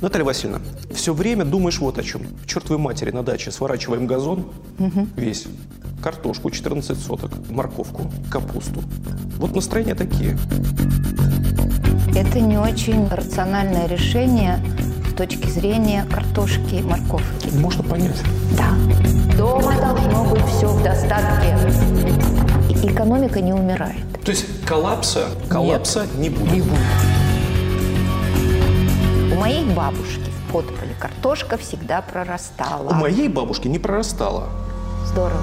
Наталья Васильевна, все время думаешь вот о чем. К чертовой матери на даче сворачиваем газон весь, картошку 14 соток, морковку, капусту. Вот настроения такие. Это не очень рациональное решение с точки зрения картошки и морковки. Можно понять. Да. Дома должно быть все в достатке. И экономика не умирает. То есть коллапса, коллапса не будет. Не будет. Моей бабушки в подполе картошка всегда прорастала. У моей бабушки не прорастала. Здорово.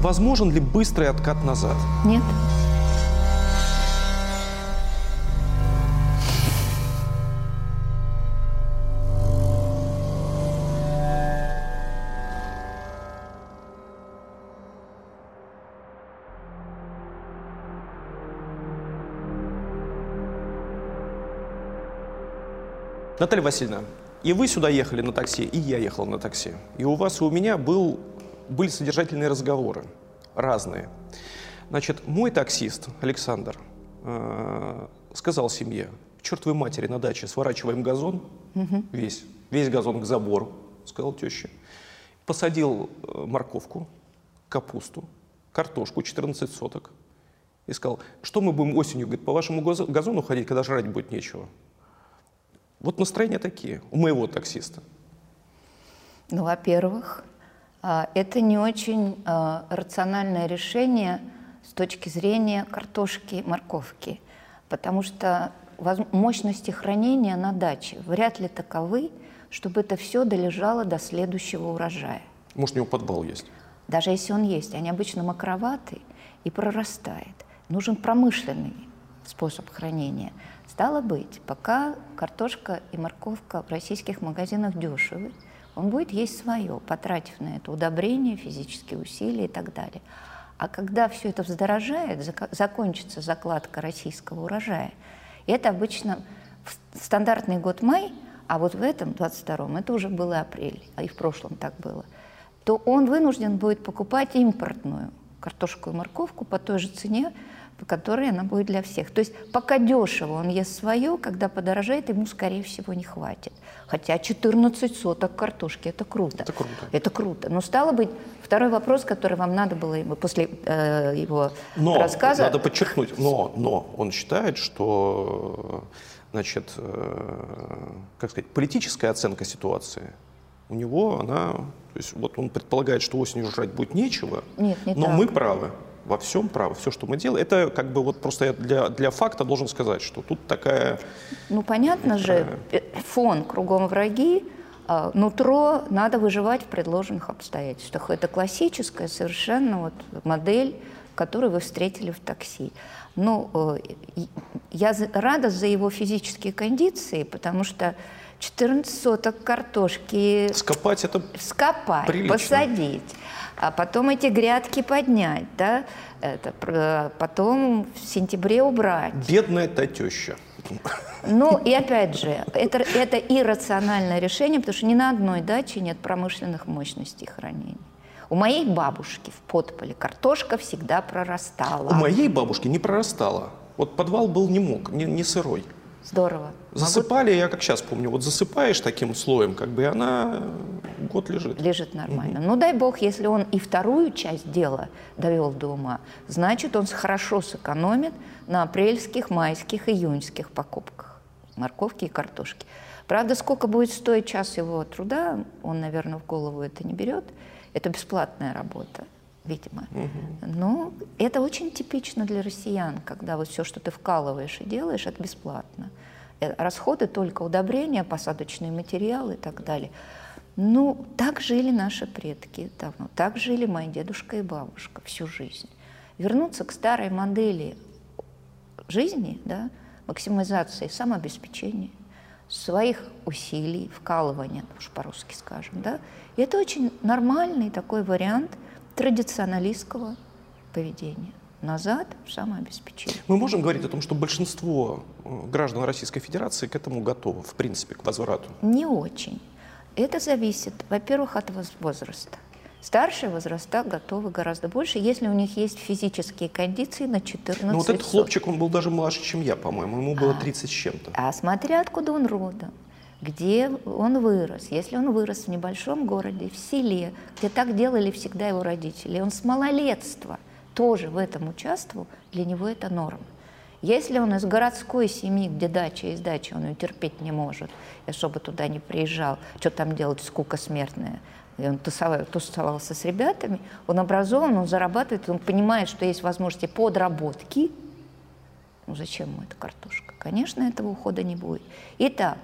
Возможен ли быстрый откат назад? Нет? Наталья Васильевна, и вы сюда ехали на такси, и я ехал на такси. И у вас и у меня был, были содержательные разговоры, разные. Значит, мой таксист, Александр, э, сказал семье, чертовой матери на даче сворачиваем газон, весь, весь газон к забору, сказал теща. Посадил э, морковку, капусту, картошку 14 соток. И сказал, что мы будем осенью, говорит, по вашему газо- газону ходить, когда жрать будет нечего. Вот настроения такие у моего таксиста. Ну, во-первых, а, это не очень а, рациональное решение с точки зрения картошки и морковки, потому что мощности хранения на даче вряд ли таковы, чтобы это все долежало до следующего урожая. Может, у него подвал есть. Даже если он есть, они обычно макроваты и прорастает. Нужен промышленный способ хранения. Стало быть, пока картошка и морковка в российских магазинах дешевы, он будет есть свое, потратив на это удобрения, физические усилия и так далее. А когда все это вздорожает, зако- закончится закладка российского урожая, и это обычно в стандартный год май, а вот в этом, 22-м, это уже было апрель, а и в прошлом так было, то он вынужден будет покупать импортную картошку и морковку по той же цене, которой она будет для всех. То есть пока дешево он ест свое, когда подорожает, ему, скорее всего, не хватит. Хотя 14 соток картошки – это круто. Это круто. Это круто. Но стало быть, второй вопрос, который вам надо было после э, его Но, рассказа... надо подчеркнуть, но, но он считает, что значит, э, как сказать, политическая оценка ситуации у него, она, то есть вот он предполагает, что осенью жрать будет нечего, Нет, не но так. мы правы. Во всем правы. Все, что мы делаем, это как бы вот просто я для, для факта должен сказать, что тут такая... Ну, понятно же, э, фон кругом враги, а, нутро надо выживать в предложенных обстоятельствах. Это классическая совершенно вот модель, которую вы встретили в такси. Ну, э, я рада за его физические кондиции, потому что 14 соток картошки Скопать это вскопать, Прилично. посадить, а потом эти грядки поднять, да, это, пр- потом в сентябре убрать. бедная та теща. Ну, и опять же, это, это иррациональное решение, потому что ни на одной даче нет промышленных мощностей хранения. У моей бабушки в подполе картошка всегда прорастала. У моей бабушки не прорастала. Вот подвал был не мог, не, не сырой. Здорово. Засыпали, я как сейчас помню, вот засыпаешь таким слоем, как бы и она год лежит. Лежит нормально. Ну, дай бог, если он и вторую часть дела довел до ума, значит, он хорошо сэкономит на апрельских, майских, июньских покупках морковки и картошки. Правда, сколько будет стоить час его труда, он, наверное, в голову это не берет. Это бесплатная работа, видимо. Но это очень типично для россиян, когда вот все, что ты вкалываешь и делаешь, это бесплатно. Э, Расходы только удобрения, посадочные материалы и так далее. Ну, так жили наши предки давно, так жили мои дедушка и бабушка всю жизнь. Вернуться к старой модели жизни, да, максимизации самообеспечения, своих усилий, вкалывания, уж по-русски скажем, да, это очень нормальный такой вариант традиционалистского поведения. Назад в самообеспечение. Мы можем говорить о том, что большинство э, граждан Российской Федерации к этому готово, в принципе, к возврату. Не очень. Это зависит, во-первых, от воз- возраста. Старшие возраста готовы гораздо больше, если у них есть физические кондиции на 14 Ну вот этот хлопчик, он был даже младше, чем я, по-моему. Ему было 30 с чем-то. А смотря откуда он родом, где он вырос. Если он вырос в небольшом городе, в селе, где так делали всегда его родители, он с малолетства тоже в этом участвовал, для него это норма. Если он из городской семьи, где дача есть дача, он ее терпеть не может, и чтобы туда не приезжал, что там делать, скука смертная, и он тусовал- тусовался с ребятами, он образован, он зарабатывает, он понимает, что есть возможности подработки, ну зачем ему эта картошка? Конечно, этого ухода не будет. Итак,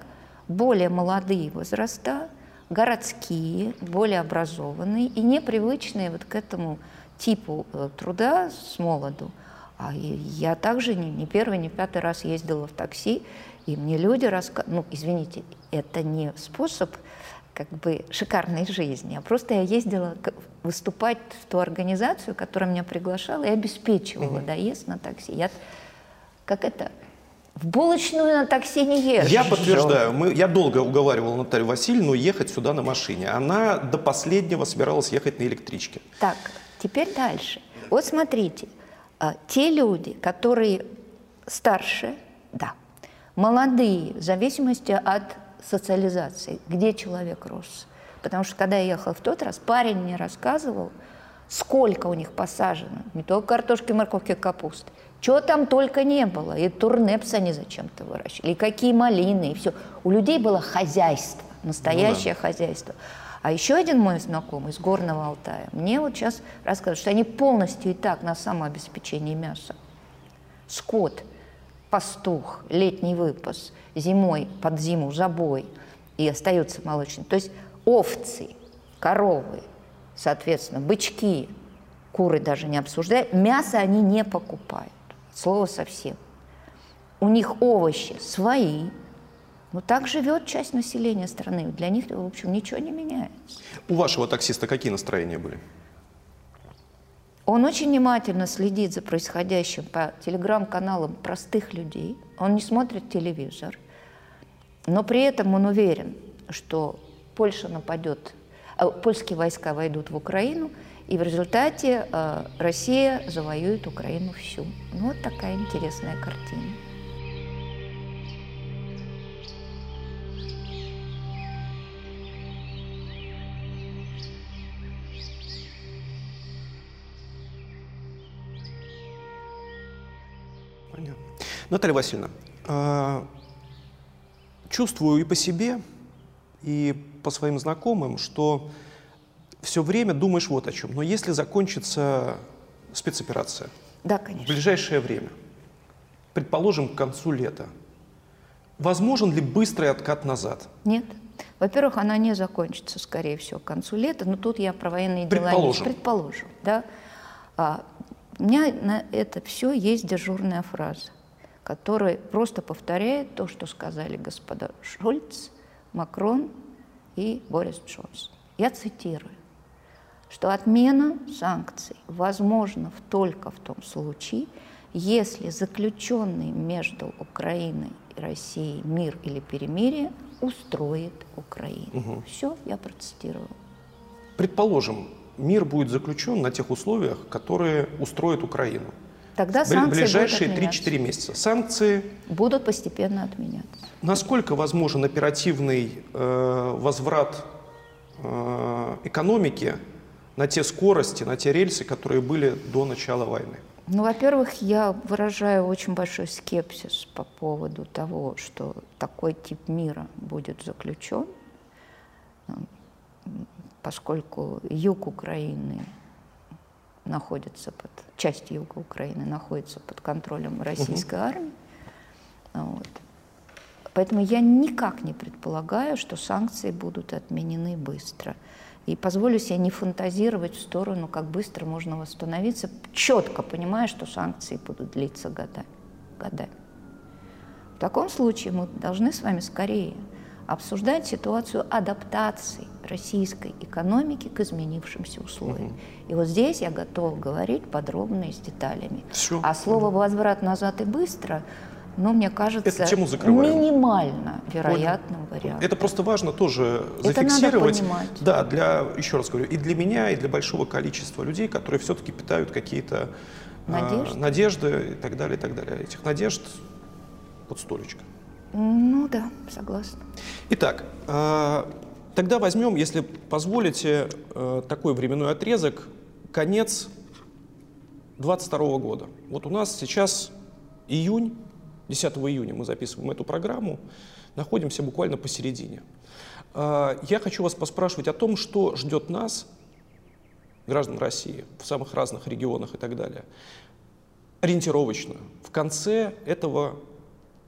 более молодые возраста, городские, более образованные и непривычные вот к этому типу э, труда с молоду. А я также не, не первый, не пятый раз ездила в такси, и мне люди рассказывали, ну, извините, это не способ как бы шикарной жизни, а просто я ездила выступать в ту организацию, которая меня приглашала и обеспечивала доезд на такси. Я как это, в булочную на такси не езжу. Я подтверждаю, мы, я долго уговаривал Наталью Васильевну ехать сюда на машине. Она до последнего собиралась ехать на электричке. Так, теперь дальше. Вот смотрите, а, те люди, которые старше, да, молодые, в зависимости от социализации, где человек рос. Потому что когда я ехала в тот раз, парень мне рассказывал, сколько у них посажено, не только картошки, морковки, капусты, чего там только не было. И турнепс они зачем-то выращивали, и какие малины, и все. У людей было хозяйство, настоящее хозяйство. А еще один мой знакомый из Горного Алтая мне вот сейчас рассказывает, что они полностью и так на самообеспечении мяса. Скот, пастух, летний выпас, зимой под зиму забой и остается молочный. То есть овцы, коровы, соответственно, бычки, куры даже не обсуждая, мясо они не покупают. Слово совсем. У них овощи свои, но так живет часть населения страны. Для них, в общем, ничего не меняется. У вашего таксиста какие настроения были? Он очень внимательно следит за происходящим по телеграм-каналам простых людей. Он не смотрит телевизор. Но при этом он уверен, что Польша нападет, а, польские войска войдут в Украину, и в результате э, Россия завоюет Украину всю. Ну, вот такая интересная картина. Наталья Васильевна, а, чувствую и по себе, и по своим знакомым, что все время думаешь вот о чем. Но если закончится спецоперация Да, в конечно. ближайшее время, предположим, к концу лета, возможен ли быстрый откат назад? Нет. Во-первых, она не закончится, скорее всего, к концу лета, но тут я про военные дела не Предположим. предположим. Да? А, у меня на это все есть дежурная фраза, которая просто повторяет то, что сказали господа Шольц, Макрон и Борис Джонсон. Я цитирую, что отмена санкций возможна только в том случае, если заключенный между Украиной и Россией мир или перемирие устроит Украину. Все, я процитировала. Предположим, мир будет заключен на тех условиях, которые устроит Украину. Тогда санкции ближайшие будут, отменяться. 3-4 месяца. Санкции будут постепенно отменяться. Насколько возможен оперативный э, возврат э, экономики на те скорости, на те рельсы, которые были до начала войны? Ну, во-первых, я выражаю очень большой скепсис по поводу того, что такой тип мира будет заключен, м, поскольку юг Украины находится под, часть юга Украины находится под контролем российской армии. Вот. Поэтому я никак не предполагаю, что санкции будут отменены быстро. И позволю себе не фантазировать в сторону, как быстро можно восстановиться, четко понимая, что санкции будут длиться годами. годами. В таком случае мы должны с вами скорее обсуждать ситуацию адаптации российской экономики к изменившимся условиям. И вот здесь я готова говорить подробно и с деталями. Всё. А слово «возврат назад и быстро» ну, мне кажется, Это тему закрываем. минимально вероятным вариантом. Это просто важно тоже Это зафиксировать. надо понимать. Да, для, еще раз говорю, и для меня, и для большого количества людей, которые все-таки питают какие-то а, Надежды. надежды и так далее, и так далее. Этих надежд под столечко. Ну да, согласна. Итак, а, тогда возьмем, если позволите, э, такой временной отрезок, конец 22 года. Вот у нас сейчас июнь, 10 июня мы записываем эту программу, находимся буквально посередине. А, Я хочу вас поспрашивать о том, что ждет нас, граждан России, в самых разных регионах и так далее, ориентировочно, в конце этого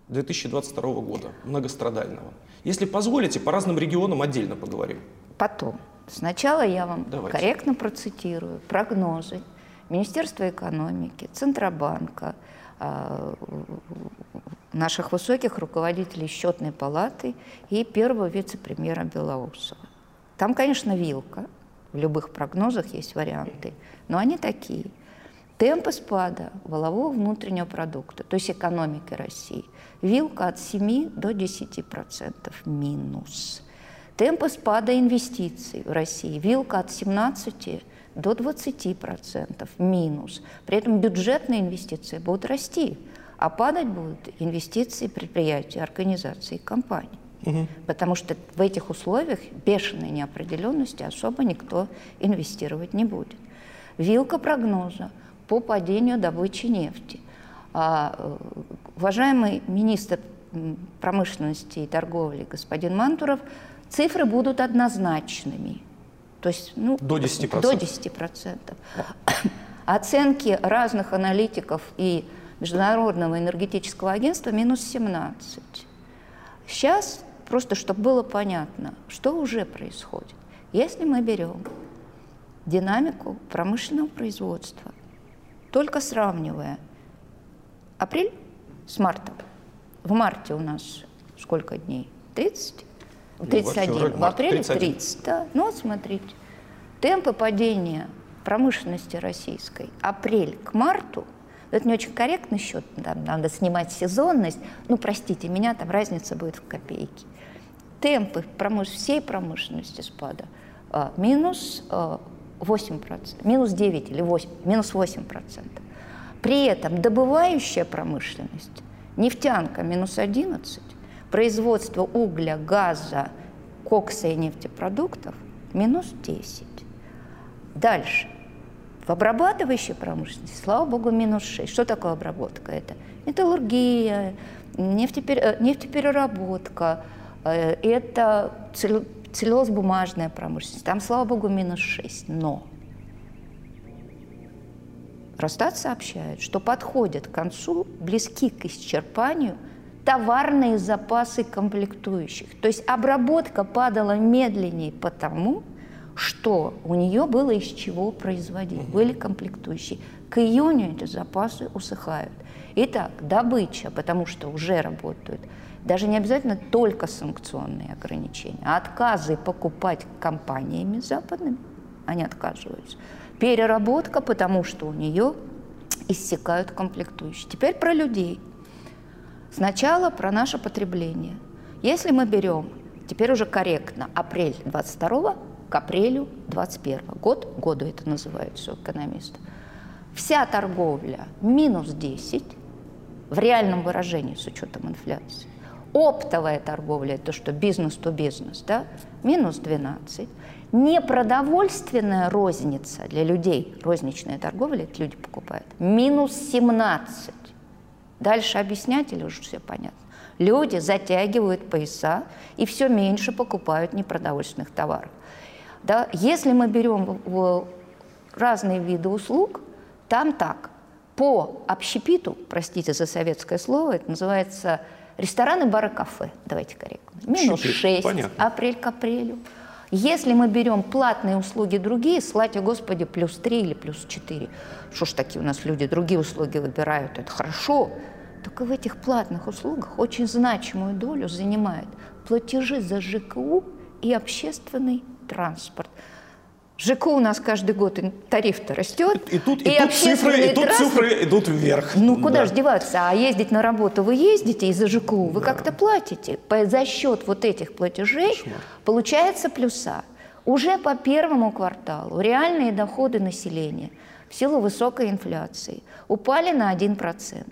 2022 года, многострадального. Если позволите, по разным регионам отдельно поговорим. Потом. Сначала я вам Давайте. корректно процитирую прогнозы Министерства экономики, Центробанка, а, наших высоких руководителей счетной палаты и первого вице-премьера Белоусова. Там, конечно, вилка. В любых прогнозах есть варианты, но они такие. Темпы спада волового внутреннего продукта, то есть экономики России, вилка от 7 до 10% минус. Темпы спада инвестиций в России, вилка от 17 до 20% минус. При этом бюджетные инвестиции будут расти, а падать будут инвестиции предприятий, организаций и компаний. Потому что в этих условиях бешеной неопределенности особо никто инвестировать не будет. Вилка прогноза по падению добычи нефти. А, э, уважаемый министр промышленности и торговли господин Мантуров, цифры будут однозначными. То есть, ну, До 10%. До 10%. Оценки разных аналитиков и Международного энергетического агентства минус 17. Сейчас, просто чтобы было понятно, что уже происходит. Если мы берем динамику промышленного производства, только сравнивая апрель с мартом, в марте у нас сколько дней? 30? Ну, 31. вообще, в апреле 31. 30. Да. Ну вот смотрите. Темпы падения промышленности российской апрель к марту, это не очень корректный счет, там надо снимать сезонность, ну простите меня, там разница будет в копейке. Темпы промыш... всей промышленности спада а, минус а, 8%, минус 9 или 8, минус 8%. При этом добывающая промышленность, нефтянка минус 11, производство угля, газа, кокса и нефтепродуктов минус 10. Дальше. В обрабатывающей промышленности, слава богу, минус 6. Что такое обработка? Это металлургия, нефтепер- э, нефтепереработка, э, это целлю- целлюлозно-бумажная промышленность. Там, слава богу, минус 6. Но Росстат сообщает, что подходят к концу, близки к исчерпанию товарные запасы комплектующих. То есть обработка падала медленнее потому, что у нее было из чего производить, были комплектующие. К июню эти запасы усыхают. Итак, добыча, потому что уже работают, даже не обязательно только санкционные ограничения, а отказы покупать компаниями западными, они отказываются. Переработка, потому что у нее иссякают комплектующие. Теперь про людей. Сначала про наше потребление. Если мы берем, теперь уже корректно, апрель 22 к апрелю 21 год, году это называется у экономистов, вся торговля минус 10 в реальном выражении с учетом инфляции. Оптовая торговля, это что бизнес-то бизнес, да, минус 12. Непродовольственная розница для людей, розничная торговля, это люди покупают, минус 17. Дальше объяснять или уже все понятно? Люди затягивают пояса и все меньше покупают непродовольственных товаров. Да? Если мы берем разные виды услуг, там так. По общепиту, простите за советское слово, это называется рестораны, бары, кафе. Давайте корректно. Минус Общепит, 6 понятно. апрель к апрелю. Если мы берем платные услуги другие, слава Господи, плюс 3 или плюс 4. Что ж такие у нас люди другие услуги выбирают, это хорошо. Только в этих платных услугах очень значимую долю занимают платежи за ЖКУ и общественный транспорт. ЖК у нас каждый год тариф-то растет. И, и тут, и, и тут, цифры, и тут цифры идут вверх. Ну, куда да. же деваться? А ездить на работу вы ездите из-за ЖКУ, вы да. как-то платите. По, за счет вот этих платежей получается плюса. Уже по первому кварталу реальные доходы населения в силу высокой инфляции упали на 1%.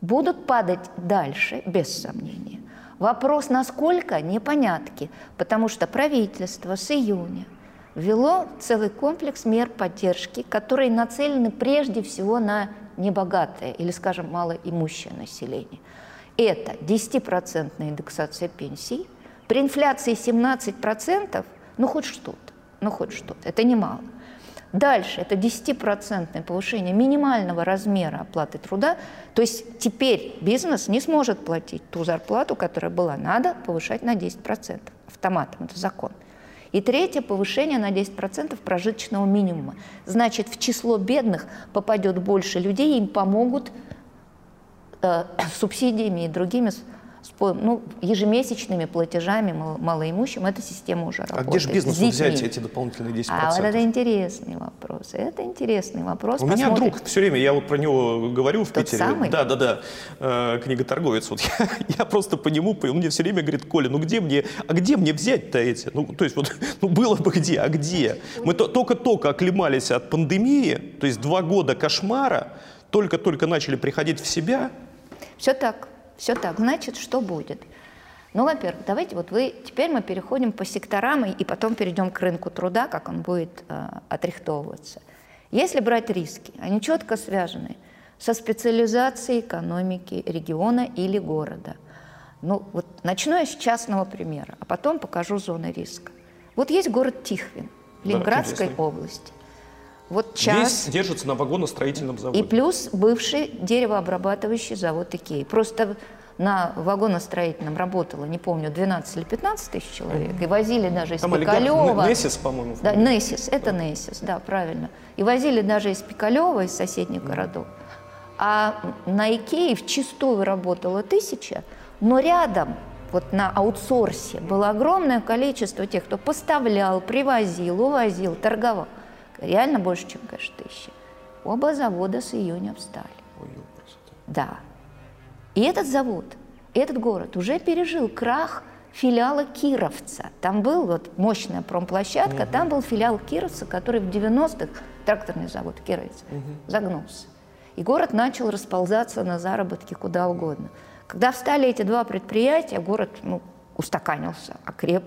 Будут падать дальше, без сомнения. Вопрос, насколько, непонятки, потому что правительство с июня – ввело целый комплекс мер поддержки, которые нацелены прежде всего на небогатое или, скажем, малоимущее население. Это 10% индексация пенсий, при инфляции 17%, ну хоть что-то, ну хоть что-то, это немало. Дальше это 10% повышение минимального размера оплаты труда. То есть теперь бизнес не сможет платить ту зарплату, которая была. Надо повышать на 10% автоматом, это закон. И третье – повышение на 10% прожиточного минимума. Значит, в число бедных попадет больше людей, им помогут э, субсидиями и другими ну, ежемесячными платежами малоимущим, эта система уже работает. А где же бизнесу взять эти дополнительные 10%? А вот это интересный вопрос. Это интересный вопрос. У Посмотрим. меня друг все время, я вот про него говорю в Тот Питере. Самый? Да, да, да. Э, книготорговец. Вот я, я просто по нему, он мне все время говорит, Коля, ну где мне, а где мне взять-то эти? Ну, то есть вот, ну было бы где, а где? Мы только-только оклемались от пандемии, то есть два года кошмара, только-только начали приходить в себя. Все так. Все так. Значит, что будет? Ну, во-первых, давайте вот вы, теперь мы переходим по секторам и, и потом перейдем к рынку труда, как он будет э, отрихтовываться. Если брать риски, они четко связаны со специализацией экономики региона или города. Ну, вот начну я с частного примера, а потом покажу зоны риска. Вот есть город Тихвин Ленинградской да, области. Вот час. Весь держится на вагоностроительном заводе. И плюс бывший деревообрабатывающий завод Икеи. Просто на вагоностроительном работало, не помню, 12 или 15 тысяч человек. И возили даже из Там Пикалева. Несис, по-моему. Да, Несис, это да. Несис, да, правильно. И возили даже из Пикалева, из соседних mm. городов. А на Икее в чистую работало тысяча, но рядом вот на аутсорсе было огромное количество тех, кто поставлял, привозил, увозил, торговал реально больше, чем, конечно, тысячи. Оба завода с июня встали. Ой, да. И этот завод, этот город уже пережил крах филиала Кировца. Там был вот мощная промплощадка, угу. там был филиал Кировца, который в 90-х, тракторный завод Кировец, угу. загнулся. И город начал расползаться на заработки куда угодно. Когда встали эти два предприятия, город ну, устаканился, окреп.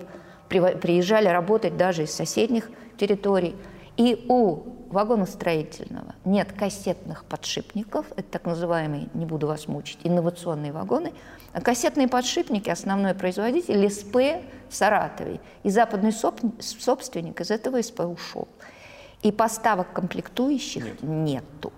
Приезжали работать даже из соседних территорий. И у вагоностроительного нет кассетных подшипников, это так называемые, не буду вас мучить, инновационные вагоны, а кассетные подшипники основной производитель СП в Саратове. И западный собственник из этого СП ушел. И поставок комплектующих нет. нету.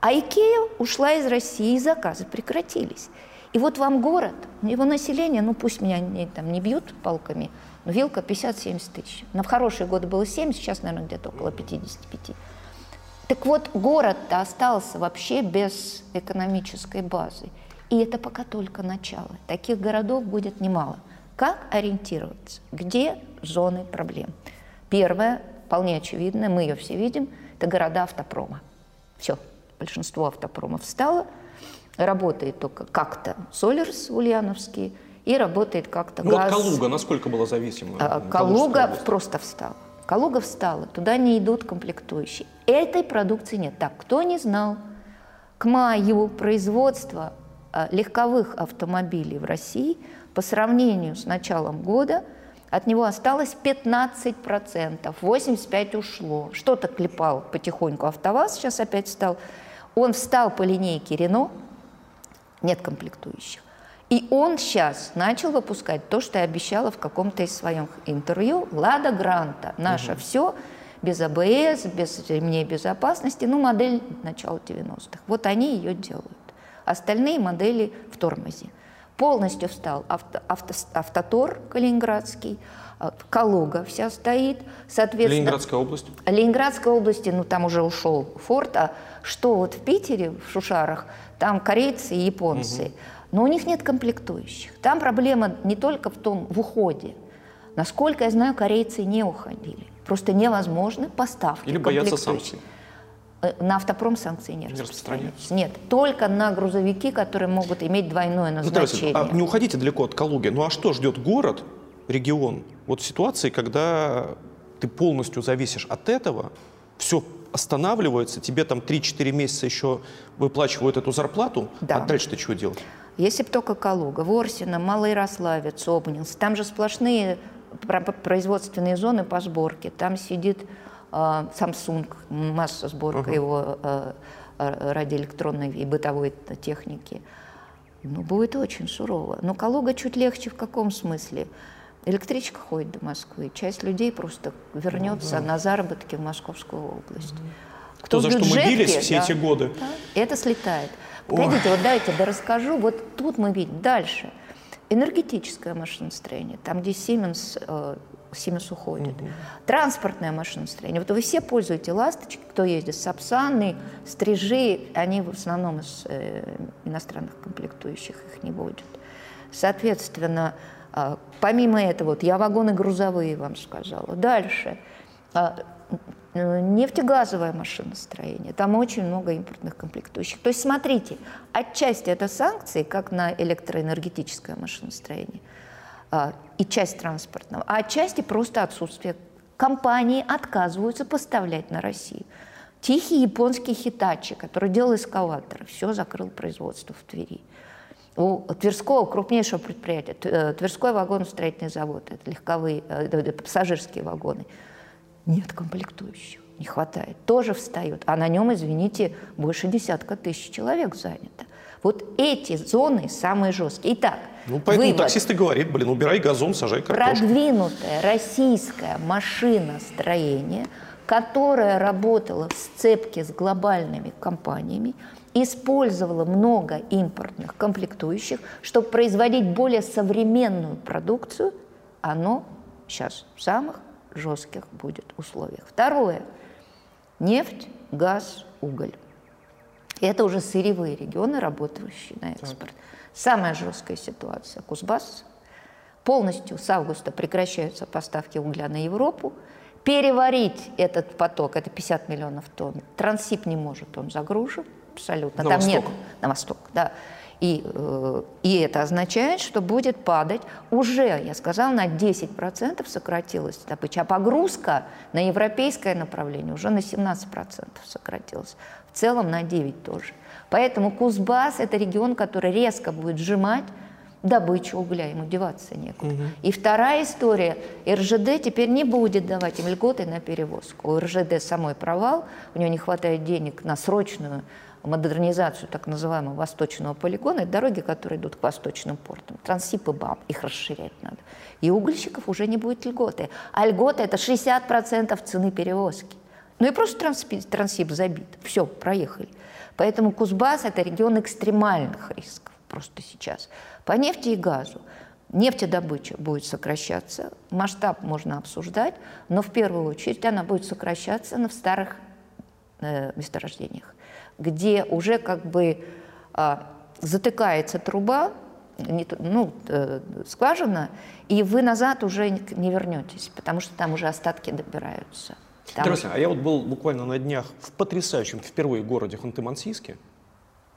А Икея ушла из России, и заказы прекратились. И вот вам город, его население, ну пусть меня не, там, не бьют палками – Вилка 50-70 тысяч. Но в хорошие годы было 7, сейчас, наверное, где-то около 55. Так вот, город-то остался вообще без экономической базы. И это пока только начало. Таких городов будет немало. Как ориентироваться? Где зоны проблем? Первое, вполне очевидное, мы ее все видим, это города автопрома. Все, большинство автопромов встало, работает только как-то Солерс ульяновский – и работает как-то ну, газ. Вот Калуга насколько была зависима? А, Калуга просто встала. Калуга встала, туда не идут комплектующие. Этой продукции нет. Так, кто не знал, к маю производство а, легковых автомобилей в России по сравнению с началом года от него осталось 15%, 85% ушло. Что-то клепал потихоньку АвтоВАЗ, сейчас опять встал. Он встал по линейке Рено, нет комплектующих. И он сейчас начал выпускать то, что я обещала в каком-то из своих интервью. Лада Гранта. Наше угу. все без АБС, без ремней безопасности. Ну, модель начала 90-х. Вот они ее делают. Остальные модели в тормозе. Полностью встал авто, авто, автотор калининградский, а, Калуга вся стоит, соответственно... Ленинградская область? Ленинградской области, ну там уже ушел Форд, а что вот в Питере, в Шушарах, там корейцы и японцы. Угу. Но у них нет комплектующих. Там проблема не только в том, в уходе. Насколько я знаю, корейцы не уходили. Просто невозможны поставки. Или боятся санкций. Э, на автопром санкции не, не распространяются. Нет, только на грузовики, которые могут иметь двойное назначение. Ну, а не уходите далеко от Калуги. Ну а что ждет город, регион? Вот в ситуации, когда ты полностью зависишь от этого, все останавливается, тебе там 3-4 месяца еще выплачивают эту зарплату, да. а дальше ты что делать? Если бы только Калуга, Ворсина, Малоярославец, Обнинск, там же сплошные производственные зоны по сборке, там сидит а, Samsung, масса сборка uh-huh. его э, радиоэлектронной и бытовой техники. Ну, будет очень сурово. Но Калуга чуть легче в каком смысле? Электричка ходит до Москвы, часть людей просто вернется ну, да. на заработки в Московскую область. Кто, Кто за бюджетке, что мы бились все да, эти годы. Да, это слетает. Погодите, вот дайте, да расскажу. Вот тут мы видим дальше. Энергетическое машиностроение, там, где Siemens э, Siemens уходит. Угу. Транспортное машиностроение. Вот вы все пользуете ласточки, кто ездит, Сапсаны, Стрижи, они в основном из э, иностранных комплектующих их не водят. Соответственно, э, помимо этого, вот я вагоны грузовые вам сказала. Дальше. Э, нефтегазовое машиностроение. Там очень много импортных комплектующих. То есть, смотрите, отчасти это санкции, как на электроэнергетическое машиностроение – а, и часть транспортного, а отчасти просто отсутствие. Компании отказываются поставлять на Россию. Тихий японский Хитачи, который делал эскалаторы, все закрыл производство в Твери. У Тверского крупнейшего предприятия, э, Тверской вагоностроительный завод, это легковые, э, пассажирские вагоны, нет комплектующих, не хватает. Тоже встает, а на нем, извините, больше десятка тысяч человек занято. Вот эти зоны самые жесткие. Итак, ну, поэтому вывод. таксист и говорит, блин, убирай газон, сажай картошку. Продвинутое российское машиностроение, которое работало в сцепке с глобальными компаниями, использовало много импортных комплектующих, чтобы производить более современную продукцию, оно сейчас в самых жестких будет условиях. Второе. Нефть, газ, уголь. Это уже сырьевые регионы, работающие на экспорт. Самая жесткая ситуация – Кузбасс. Полностью с августа прекращаются поставки угля на Европу. Переварить этот поток – это 50 миллионов тонн. Трансип не может, он загружен абсолютно. На Там восток. нет на восток, да. И, э, и это означает, что будет падать уже, я сказала, на 10% сократилась добыча. А погрузка на европейское направление уже на 17% сократилась. В целом на 9 тоже. Поэтому Кузбасс – это регион, который резко будет сжимать добычу угля, ему деваться некуда. Угу. И вторая история, РЖД теперь не будет давать им льготы на перевозку. У РЖД самой провал, у него не хватает денег на срочную модернизацию так называемого восточного полигона, это дороги, которые идут к восточным портам. Трансип БАМ, их расширять надо. И угольщиков уже не будет льготы. А льгота – это 60% цены перевозки. Ну и просто трансип, трансип забит. Все, проехали. Поэтому Кузбасс – это регион экстремальных рисков просто сейчас. По нефти и газу нефтедобыча будет сокращаться, масштаб можно обсуждать, но в первую очередь она будет сокращаться на старых э, месторождениях, где уже как бы э, затыкается труба, не, ну, э, скважина, и вы назад уже не вернетесь, потому что там уже остатки добираются. Там... Здравствуйте, а я вот был буквально на днях в потрясающем впервые городе Ханты-Мансийске.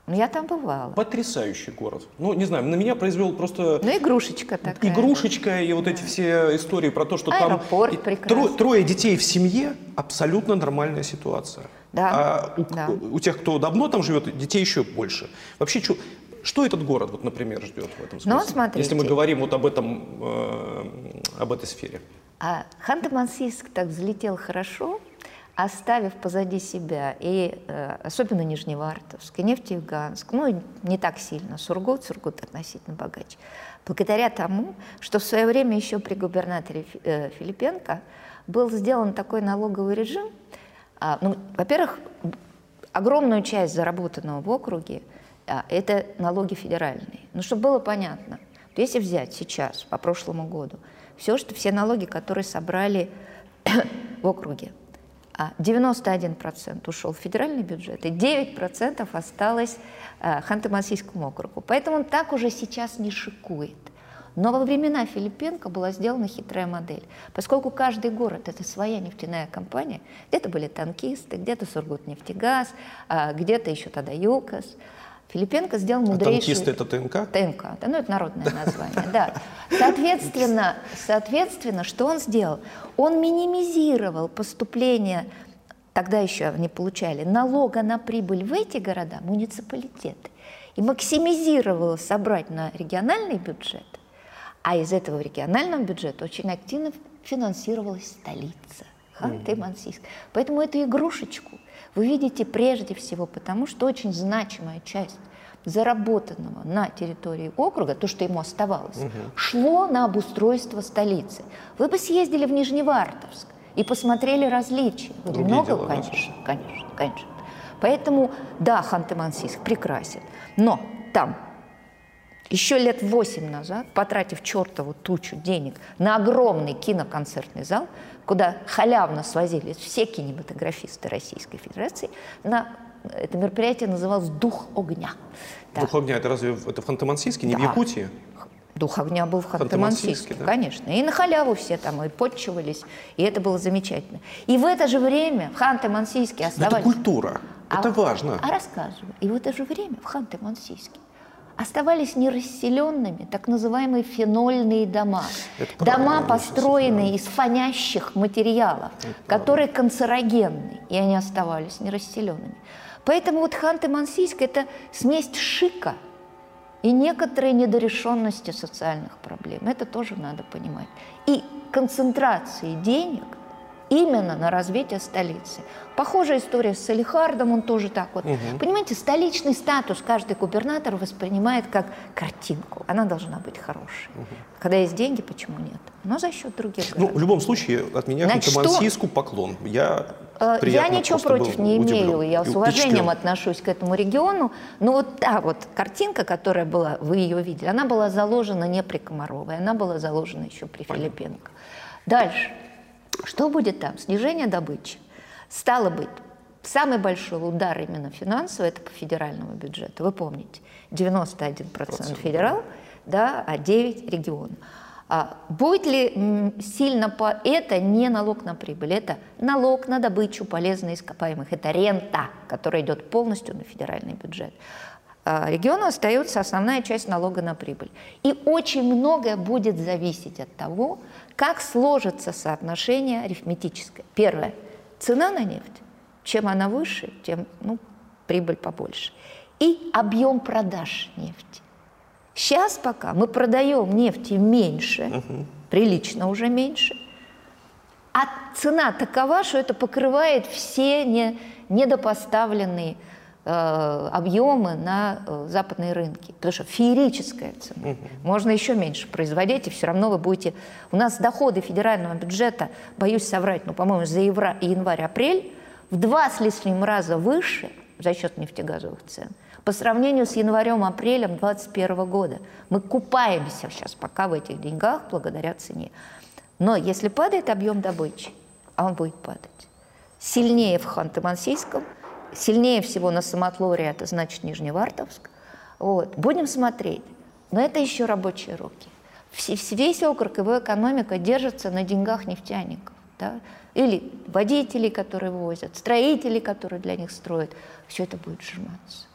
Ну, я там бывала. Потрясающий город. Ну, не знаю, на меня произвел просто... Ну, игрушечка такая. Игрушечка и вот эти все истории про то, что Аэропорт там... прекрасный. Трое, трое детей в семье – абсолютно нормальная ситуация. Да. А у, да. у тех, кто давно там живет, детей еще больше. Вообще, что, что этот город, вот, например, ждет в этом ну, смысле? Ну, смотрите. Если мы говорим вот об, этом, э, об этой сфере. А Ханты-Мансийск так взлетел хорошо, оставив позади себя и э, особенно Нижневартовск, и Нефтеюганск, ну не так сильно, Сургут, Сургут относительно богаче, благодаря тому, что в свое время еще при губернаторе э, Филипенко был сделан такой налоговый режим. А, ну, во-первых, огромную часть заработанного в округе а, это налоги федеральные. Ну, чтобы было понятно, если взять сейчас, по прошлому году, все, что все налоги, которые собрали в округе, а 91% ушел в федеральный бюджет, и 9% осталось Ханты-Мансийскому округу. Поэтому он так уже сейчас не шикует. Но во времена Филипенко была сделана хитрая модель. Поскольку каждый город – это своя нефтяная компания, где-то были танкисты, где-то Сургутнефтегаз, а где-то еще тогда ЮКОС. Филипенко сделал А мудрейший... танкисты это ТНК? ТНК, да, ну это народное название, да. Соответственно, соответственно, что он сделал? Он минимизировал поступление, тогда еще они получали, налога на прибыль в эти города, муниципалитеты, и максимизировал собрать на региональный бюджет, а из этого регионального бюджета очень активно финансировалась столица. Ханты-Мансийск. Поэтому эту игрушечку вы видите прежде всего потому, что очень значимая часть заработанного на территории округа, то, что ему оставалось, шло на обустройство столицы. Вы бы съездили в Нижневартовск и посмотрели различия. Вы Другие много, дела, да. конечно, конечно, конечно. Поэтому, да, Ханты-Мансийск прекрасен, но там еще лет восемь назад, потратив чертову тучу денег на огромный киноконцертный зал, куда халявно свозились все кинематографисты Российской Федерации, на это мероприятие называлось «Дух огня». Да. Дух огня, это разве в- это в Ханты-Мансийске, не в Да. Якутии? Дух огня был в Ханты-Мансийске, да? конечно. И на халяву все там и подчивались, и это было замечательно. И в это же время в Ханты-Мансийске Но оставались... это культура, А- это важно. А рассказываю. И в это же время в Ханты-Мансийске оставались нерасселенными так называемые фенольные дома. Это правда, дома, построенные из фонящих материалов, которые канцерогенны, и они оставались нерасселенными. Поэтому вот Ханты-Мансийск – это смесь шика и некоторой недорешенности социальных проблем. Это тоже надо понимать. И концентрации денег именно на развитие столицы. Похожая история с Салихардом, он тоже так вот. Понимаете, столичный статус каждый губернатор воспринимает как картинку. Она должна быть хорошей. Когда есть деньги, почему нет? Но за счет других Ну, городов. в любом случае, от меня Значит, Ханты-Мансийску поклон. Я Э, Я ничего против не удивлен имею, я с уважением впечатлен. отношусь к этому региону. Но вот та вот картинка, которая была, вы ее видели, она была заложена не при Комаровой, она была заложена еще при Филипенко. Дальше. Что будет там? Снижение добычи. Стало быть, самый большой удар именно финансовый, это по федеральному бюджету. Вы помните, 91% федерал, да, а 9 регионов. А будет ли сильно по это не налог на прибыль, это налог на добычу полезных ископаемых, это рента, которая идет полностью на федеральный бюджет. А региону остается основная часть налога на прибыль. И очень многое будет зависеть от того, как сложится соотношение арифметическое. Первое. Цена на нефть. Чем она выше, тем ну, прибыль побольше. И объем продаж нефти. Сейчас пока мы продаем нефти меньше, прилично уже меньше, а цена такова, что это покрывает все не, недопоставленные объемы на э, западные рынки. Потому что феерическая цена. Можно еще меньше производить, и все равно вы будете... У нас доходы федерального бюджета, боюсь соврать, но, по-моему, за январь-апрель в два с лишним раза выше за счет нефтегазовых цен по сравнению с январем-апрелем 2021 года. Мы купаемся сейчас пока в этих деньгах благодаря цене. Но если падает объем добычи, а он будет падать, сильнее в Ханты-Мансийском, сильнее всего на Самотлоре, это значит Нижневартовск, вот. будем смотреть. Но это еще рабочие руки. Весь округ, его экономика держится на деньгах нефтяников. Да? Или водителей, которые возят, строителей, которые для них строят. Все это будет сжиматься.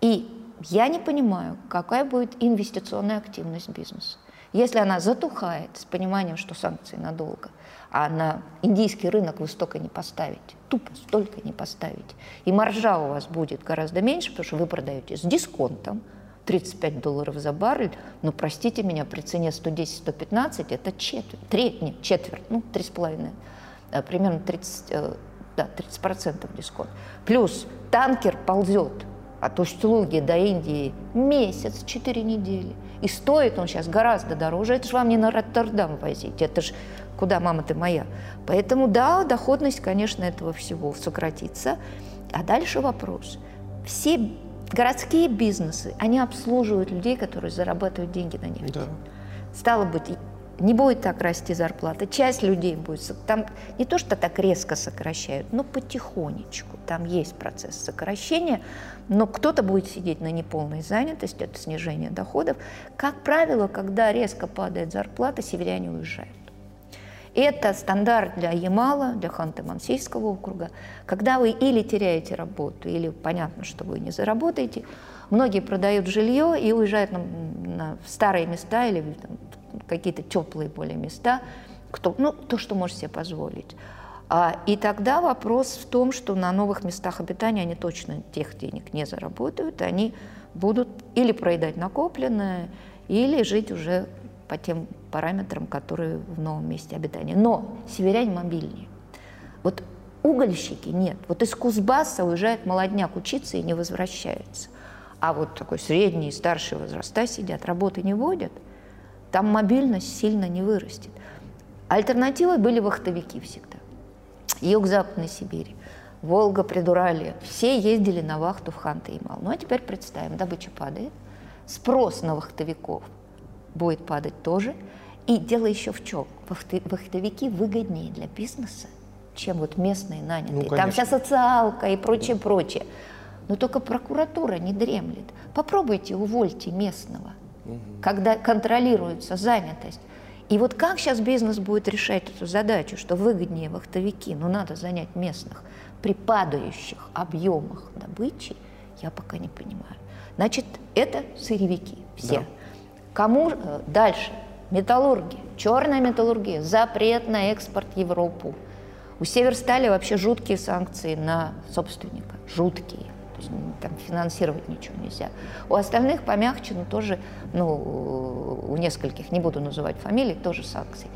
И я не понимаю, какая будет инвестиционная активность бизнеса. Если она затухает с пониманием, что санкции надолго, а на индийский рынок вы столько не поставите, тупо столько не поставите, и маржа у вас будет гораздо меньше, потому что вы продаете с дисконтом, 35 долларов за баррель, но, простите меня, при цене 110-115 это четверть, треть, нет, четверть, ну, 3,5, э, примерно 30, э, да, 30% дисконт. Плюс танкер ползет от Усть-Луги до Индии месяц, 4 недели. И стоит он сейчас гораздо дороже. Это же вам не на Роттердам возить, это же куда, мама ты моя. Поэтому, да, доходность, конечно, этого всего сократится. А дальше вопрос. Все городские бизнесы, они обслуживают людей, которые зарабатывают деньги на нефти. Да. Стало быть, не будет так расти зарплата, часть людей будет, там не то, что так резко сокращают, но потихонечку, там есть процесс сокращения, но кто-то будет сидеть на неполной занятости, это снижение доходов. Как правило, когда резко падает зарплата, северяне уезжают. Это стандарт для Ямала, для Ханты-Мансийского округа. Когда вы или теряете работу, или понятно, что вы не заработаете, многие продают жилье и уезжают на, на старые места или там, какие-то теплые более места, кто, ну, то, что может себе позволить. А, и тогда вопрос в том, что на новых местах обитания они точно тех денег не заработают, они будут или проедать накопленное, или жить уже по тем параметрам, которые в новом месте обитания. Но северяне мобильнее. Вот угольщики нет. Вот из Кузбасса уезжает молодняк учиться и не возвращается. А вот такой средний и старший возраста сидят, работы не водят, там мобильность сильно не вырастет. Альтернативой были вахтовики всегда. Юг Западной Сибири, Волга, Придуралье. Все ездили на вахту в Ханты-Ямал. Ну а теперь представим, добыча падает, спрос на вахтовиков будет падать тоже. И дело еще в чем? Вахтовики выгоднее для бизнеса, чем вот местные нанятые. Ну, Там вся социалка и прочее, прочее. Но только прокуратура не дремлет. Попробуйте, увольте местного, угу. когда контролируется занятость. И вот как сейчас бизнес будет решать эту задачу, что выгоднее вахтовики, но надо занять местных при падающих объемах добычи, я пока не понимаю. Значит, это сырьевики все. Да. Кому э, дальше? Металлурги, черная металлургия, запрет на экспорт в Европу. У Северстали вообще жуткие санкции на собственника, жуткие там финансировать ничего нельзя. У остальных помягче, но тоже, ну, у нескольких, не буду называть фамилии, тоже санкции.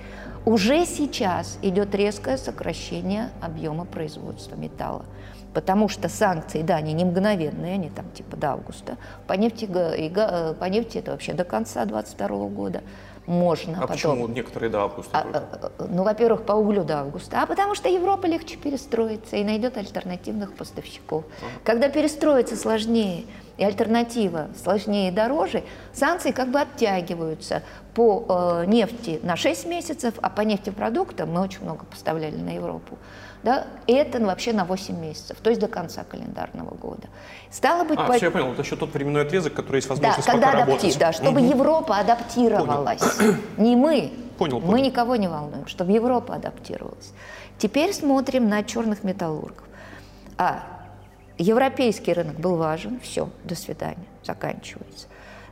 Уже сейчас идет резкое сокращение объема производства металла. Потому что санкции, да, они не мгновенные, они там типа до августа. По нефти, и, по нефти это вообще до конца 2022 года можно. А потом. почему некоторые до августа? А, а, ну, во-первых, по углю до августа, а потому что Европа легче перестроится и найдет альтернативных поставщиков. А. Когда перестроиться сложнее и альтернатива сложнее и дороже, санкции как бы оттягиваются по э, нефти на 6 месяцев, а по нефтепродуктам мы очень много поставляли на Европу да, это вообще на 8 месяцев, то есть до конца календарного года. Стало быть, а, по... все, я понял, это еще тот временной отрезок, который есть возможность да, когда пока адапти... работать. Да, чтобы угу. Европа адаптировалась. Понял. Не мы. Понял, мы никого не волнуем, чтобы Европа адаптировалась. Теперь смотрим на черных металлургов. А, европейский рынок был важен, все, до свидания, заканчивается.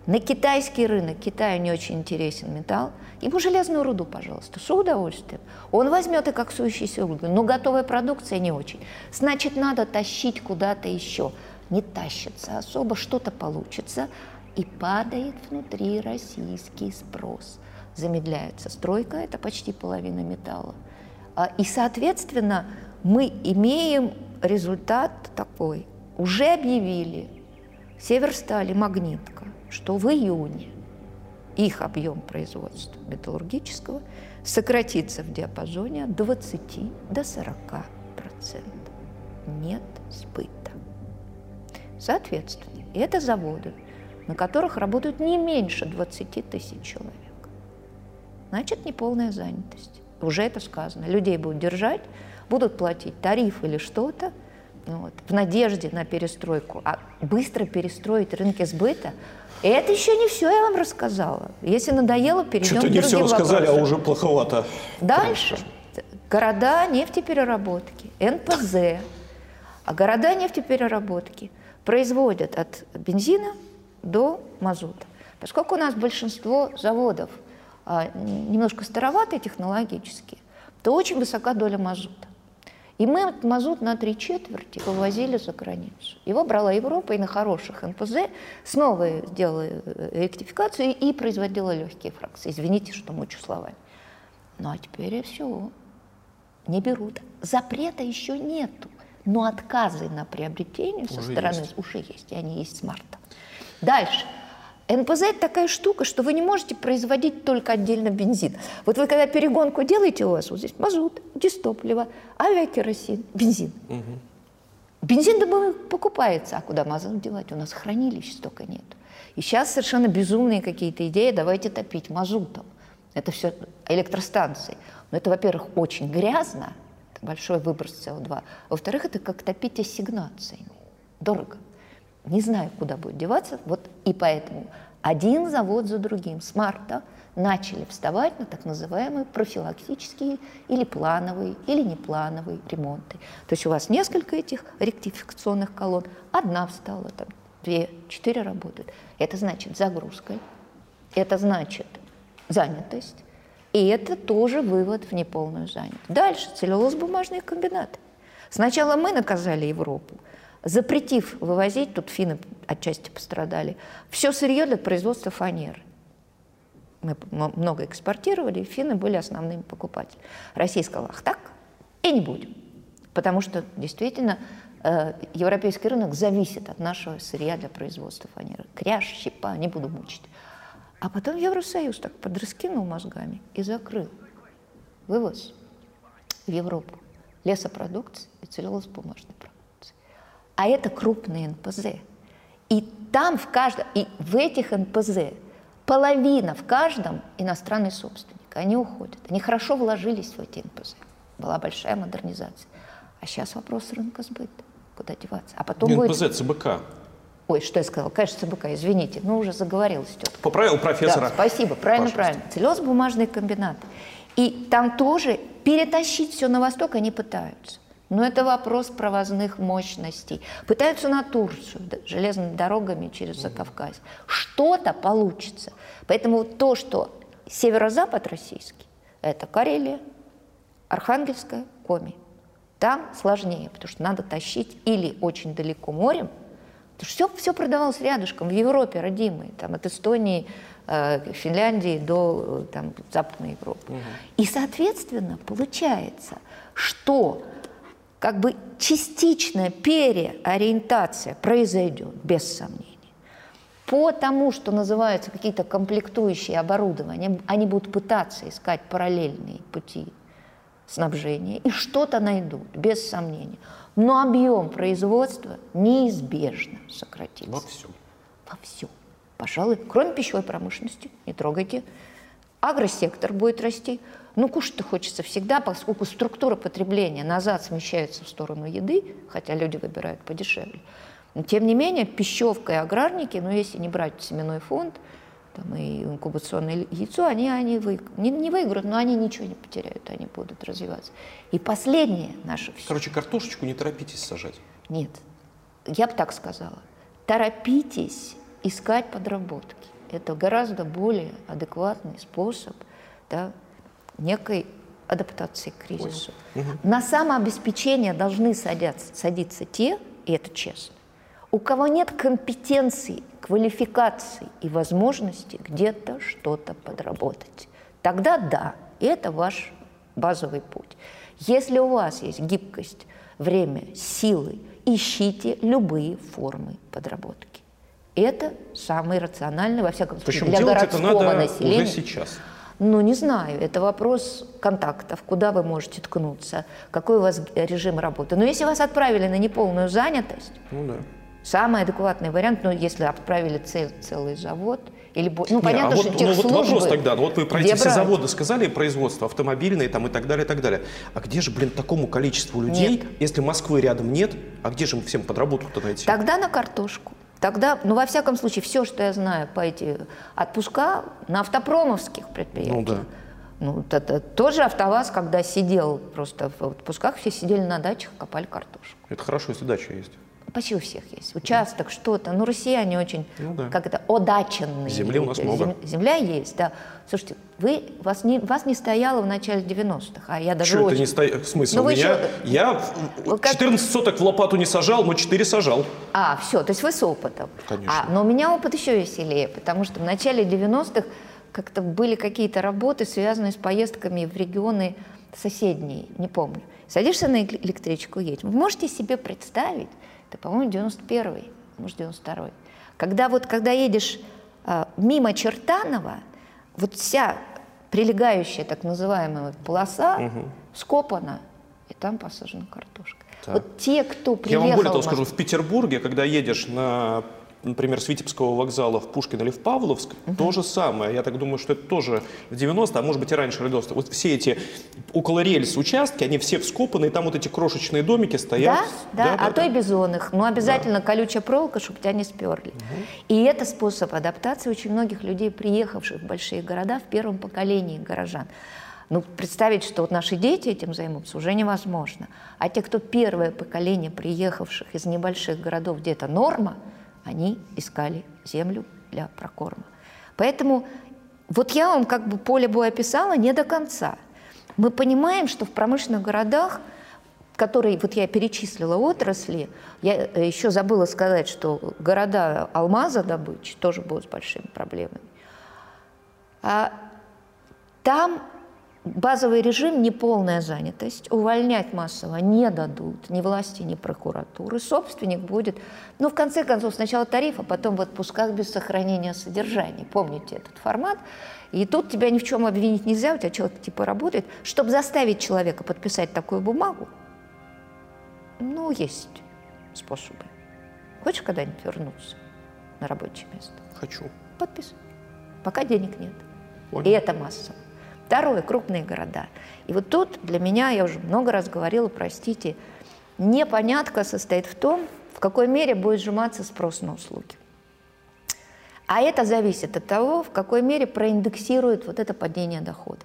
На китайский рынок, Китаю не очень интересен металл, ему железную руду, пожалуйста, с удовольствием. Он возьмет и как сующийся уголь, но готовая продукция не очень. Значит, надо тащить куда-то еще. Не тащится особо, что-то получится, и падает внутри российский спрос. Замедляется стройка, это почти половина металла. А, и, соответственно, мы имеем результат такой. Уже объявили Северсталь и Магнитка что в июне их объем производства металлургического сократится в диапазоне от 20 до 40 процентов. Нет сбыта. Соответственно, это заводы, на которых работают не меньше 20 тысяч человек. Значит, неполная занятость. Уже это сказано. Людей будут держать, будут платить тариф или что-то, вот, в надежде на перестройку. А быстро перестроить рынки сбыта это еще не все я вам рассказала. Если надоело, перейдем Что-то не все рассказали, а уже плоховато. Дальше. Города нефтепереработки, НПЗ. А города нефтепереработки производят от бензина до мазута. Поскольку у нас большинство заводов а, немножко староватые технологически, то очень высока доля мазута. И мы этот мазут на три четверти вывозили за границу. Его брала Европа и на хороших НПЗ снова сделала э, ректификацию и производила легкие фракции. Извините, что мучу словами. Ну а теперь все. Не берут. Запрета еще нету. Но отказы на приобретение уже со стороны есть. уже есть. И они есть с марта. Дальше. НПЗ – это такая штука, что вы не можете производить только отдельно бензин. Вот вы когда перегонку делаете, у вас вот здесь мазут, дистопливо, авиакеросин, бензин. Угу. Бензин домой покупается, а куда мазут девать? У нас хранилищ столько нет. И сейчас совершенно безумные какие-то идеи, давайте топить мазутом. Это все электростанции. Но это, во-первых, очень грязно, это большой выброс СО2. Во-вторых, это как топить ассигнациями. Дорого. Не знаю, куда будет деваться. Вот и поэтому один завод за другим с марта начали вставать на так называемые профилактические или плановые, или неплановые ремонты. То есть у вас несколько этих ректификационных колонн, одна встала, там две, четыре работают. Это значит загрузка, это значит занятость, и это тоже вывод в неполную занятость. Дальше целлюлозно-бумажные комбинаты. Сначала мы наказали Европу, запретив вывозить, тут финны отчасти пострадали, все сырье для производства фанеры. Мы много экспортировали, и финны были основными покупателями. Россия сказала, ах так, и не будем. Потому что действительно э, европейский рынок зависит от нашего сырья для производства фанеры. Кряж, щепа, не буду мучить. А потом Евросоюз так подраскинул мозгами и закрыл вывоз в Европу лесопродукции и целлюлозно-бумажной продукции. А это крупные НПЗ. И там в каждом, и в этих НПЗ половина в каждом иностранный собственник. Они уходят. Они хорошо вложились в эти НПЗ. Была большая модернизация. А сейчас вопрос рынка сбыта. Куда деваться? А потом НПЗ, будет... ЦБК. Ой, что я сказала? Конечно, ЦБК, извините, но уже заговорилась тетка. Поправил профессора. Да, спасибо, правильно, Пожалуйста. правильно. Целлюлозно-бумажные комбинаты. И там тоже перетащить все на восток они пытаются. Но это вопрос провозных мощностей. Пытаются на Турцию, железными дорогами через Закавказье. Что-то получится. Поэтому то, что северо-запад российский, это Карелия, Архангельская, Коми. Там сложнее, потому что надо тащить или очень далеко морем, Потому что все, все продавалось рядышком, в Европе, родимые, там, от Эстонии, э, Финляндии до э, там, Западной Европы. Угу. И, соответственно, получается, что как бы частичная переориентация произойдет, без сомнений. По тому, что называются какие-то комплектующие оборудования, они будут пытаться искать параллельные пути снабжения и что-то найдут, без сомнения но объем производства неизбежно сократится. Во всем. Во всем. Пожалуй, кроме пищевой промышленности, не трогайте. Агросектор будет расти. Ну, кушать-то хочется всегда, поскольку структура потребления назад смещается в сторону еды, хотя люди выбирают подешевле. Но, тем не менее, пищевка и аграрники, ну, если не брать семенной фонд – там, и инкубационное яйцо, они, они вы, не, не выиграют, но они ничего не потеряют, они будут развиваться. И последнее наше все. Короче, картошечку не торопитесь сажать. Нет, я бы так сказала. Торопитесь искать подработки. Это гораздо более адекватный способ да, некой адаптации к кризису. Угу. На самообеспечение должны садятся, садиться те, и это честно, у кого нет компетенции, квалификации и возможности где-то что-то подработать. Тогда да, это ваш базовый путь. Если у вас есть гибкость, время, силы, ищите любые формы подработки. Это самый рациональный, во всяком случае, Причем для городского это надо населения. Уже сейчас. Ну, не знаю, это вопрос контактов, куда вы можете ткнуться, какой у вас режим работы. Но если вас отправили на неполную занятость, ну, да Самый адекватный вариант, ну, если отправили цел, целый завод, или, ну, понятно, Не, а что вот, ну, вот вопрос тогда, ну, вот вы про эти все брать? заводы сказали, производство автомобильные там и так далее, и так далее. А где же, блин, такому количеству людей, нет. если Москвы рядом нет, а где же им всем подработку-то найти? Тогда на картошку. Тогда, ну, во всяком случае, все, что я знаю по эти отпуска на автопромовских предприятиях. Ну, да. Ну, это тоже АвтоВАЗ, когда сидел просто в отпусках, все сидели на дачах, копали картошку. Это хорошо, если дача есть. Почти у всех есть. Участок, что-то. Ну, россияне очень, ну, да. как это, одаченные. Земли у нас много. Земля есть, да. Слушайте, вы, вас, не, вас не стояло в начале 90-х, а я даже Что очень... это не стояло? В смысле? Ну, у меня... еще... Я Вы как... 14 соток в лопату не сажал, но 4 сажал. А, все, то есть вы с опытом. Конечно. А, но у меня опыт еще веселее, потому что в начале 90-х как-то были какие-то работы, связанные с поездками в регионы соседние, не помню. Садишься на электричку, едешь. Вы можете себе представить, это, по-моему, 91-й, может, 92-й. Когда вот, когда едешь а, мимо Чертанова, вот вся прилегающая так называемая полоса угу. скопана, и там посажена картошка. Так. Вот те, кто приехал... Я вам более того скажу, в Петербурге, когда едешь на например, с Витебского вокзала в Пушкин или в Павловск, угу. то же самое. Я так думаю, что это тоже в 90 а может быть и раньше родился. Вот все эти около рельс участки, они все вскопаны, и там вот эти крошечные домики стоят. Да, да, да а да, то да. и без он их. Но обязательно да. колючая проволока, чтобы тебя не сперли. Угу. И это способ адаптации очень многих людей, приехавших в большие города в первом поколении горожан. Ну, представить, что вот наши дети этим займутся, уже невозможно. А те, кто первое поколение приехавших из небольших городов, где это норма, они искали землю для прокорма. Поэтому вот я вам как бы поле боя описала не до конца. Мы понимаем, что в промышленных городах, которые, вот я перечислила отрасли, я э, еще забыла сказать, что города алмаза добычи тоже будут с большими проблемами. А там базовый режим – неполная занятость, увольнять массово не дадут ни власти, ни прокуратуры. Собственник будет, ну, в конце концов, сначала тариф, а потом в отпусках без сохранения содержания. Помните этот формат? И тут тебя ни в чем обвинить нельзя, у тебя человек типа работает. Чтобы заставить человека подписать такую бумагу, ну, есть способы. Хочешь когда-нибудь вернуться на рабочее место? Хочу. Подписывай. Пока денег нет. Понял. И это массово. Второе, крупные города. И вот тут для меня, я уже много раз говорила, простите, непонятка состоит в том, в какой мере будет сжиматься спрос на услуги. А это зависит от того, в какой мере проиндексирует вот это падение доходов.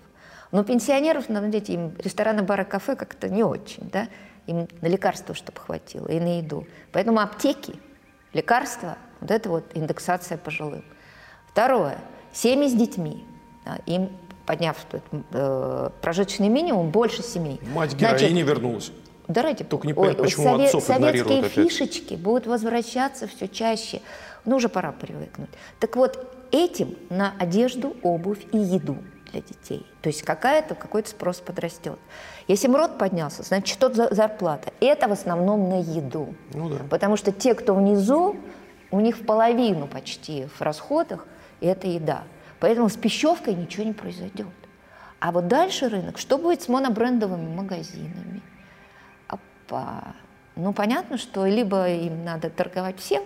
Но пенсионеров, знаете, им рестораны, бары, кафе как-то не очень, да? Им на лекарства, чтобы хватило, и на еду. Поэтому аптеки, лекарства, вот это вот индексация пожилым. Второе, семьи с детьми. Да, им подняв э, прожиточный минимум, больше семей. Мать героини Значит, вернулась. Да ради Только не понятно, почему совет, отцов Советские опять. фишечки будут возвращаться все чаще. Ну, уже пора привыкнуть. Так вот, этим на одежду, обувь и еду для детей. То есть какая-то, какой-то спрос подрастет. Если МРОД поднялся, значит, что за зарплата? Это в основном на еду. Ну, да. Потому что те, кто внизу, у них в половину почти в расходах, это еда. Поэтому с пищевкой ничего не произойдет. А вот дальше рынок, что будет с монобрендовыми магазинами? Опа. Ну, понятно, что либо им надо торговать всем,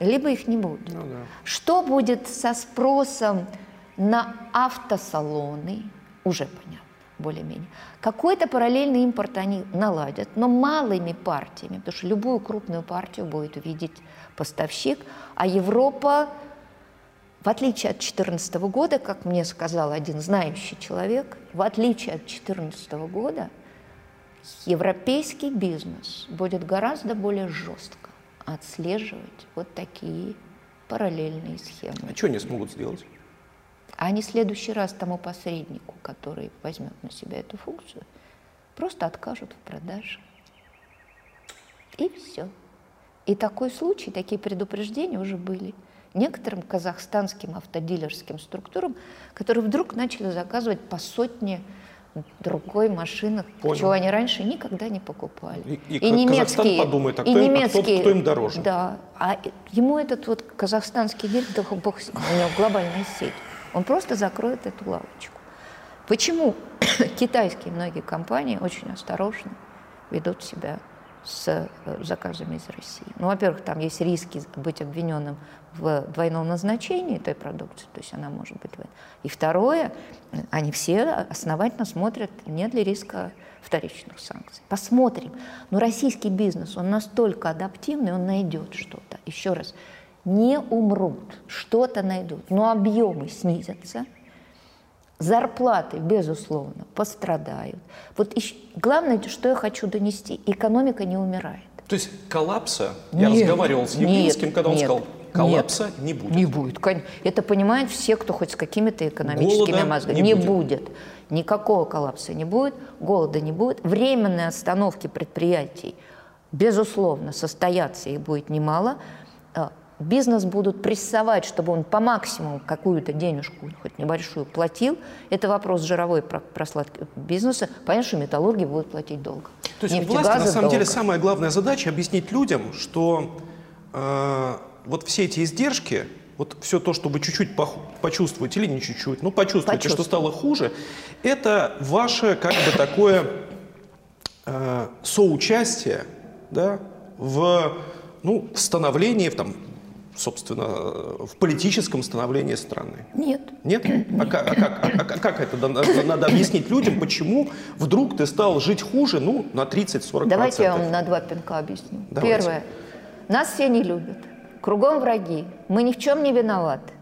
либо их не будет. Ну, да. Что будет со спросом на автосалоны? Уже понятно, более-менее. Какой-то параллельный импорт они наладят, но малыми партиями, потому что любую крупную партию будет увидеть поставщик, а Европа в отличие от 2014 года, как мне сказал один знающий человек, в отличие от 2014 года, европейский бизнес будет гораздо более жестко отслеживать вот такие параллельные схемы. А что они смогут сделать? Они в следующий раз тому посреднику, который возьмет на себя эту функцию, просто откажут в продаже. И все. И такой случай, такие предупреждения уже были – некоторым казахстанским автодилерским структурам, которые вдруг начали заказывать по сотне другой машинах, Понял. чего они раньше никогда не покупали. И, и, и немецкие, подумает, а, кто, и немецкие, а кто, кто им дороже? Да, а ему этот вот казахстанский директор, бог с ним, у него глобальная сеть, он просто закроет эту лавочку. Почему китайские многие компании очень осторожно ведут себя с э, заказами из России. Ну, во-первых, там есть риски быть обвиненным в двойном назначении той продукции, то есть она может быть... И второе, они все основательно смотрят, нет ли риска вторичных санкций. Посмотрим. Но российский бизнес, он настолько адаптивный, он найдет что-то. Еще раз, не умрут, что-то найдут, но объемы снизятся – Зарплаты, безусловно, пострадают. Вот еще, главное, что я хочу донести, экономика не умирает. То есть коллапса, нет, я разговаривал с Явлинским, когда он нет, сказал, коллапса нет, не будет. Не будет. Это понимают все, кто хоть с какими-то экономическими Голода мозгами. Не, не будет. будет. Никакого коллапса не будет, голода не будет. Временные остановки предприятий, безусловно, состоятся, их будет немало. Бизнес будут прессовать, чтобы он по максимуму какую-то денежку, хоть небольшую, платил. Это вопрос жировой просладки бизнеса. Понятно, что металлурги будут платить долго. То есть власти, на самом долго. деле, самая главная задача объяснить людям, что э, вот все эти издержки, вот все то, что вы чуть-чуть почувствуете или не чуть-чуть, ну почувствуете, что стало хуже, это ваше как бы такое э, соучастие да, в ну, становлении, в, там, собственно, в политическом становлении страны? Нет. Нет? А как, а как, а как, как это надо, надо объяснить людям, почему вдруг ты стал жить хуже, ну, на 30-40%? Давайте я вам на два пинка объясню. Давайте. Первое. Нас все не любят. Кругом враги. Мы ни в чем не виноваты.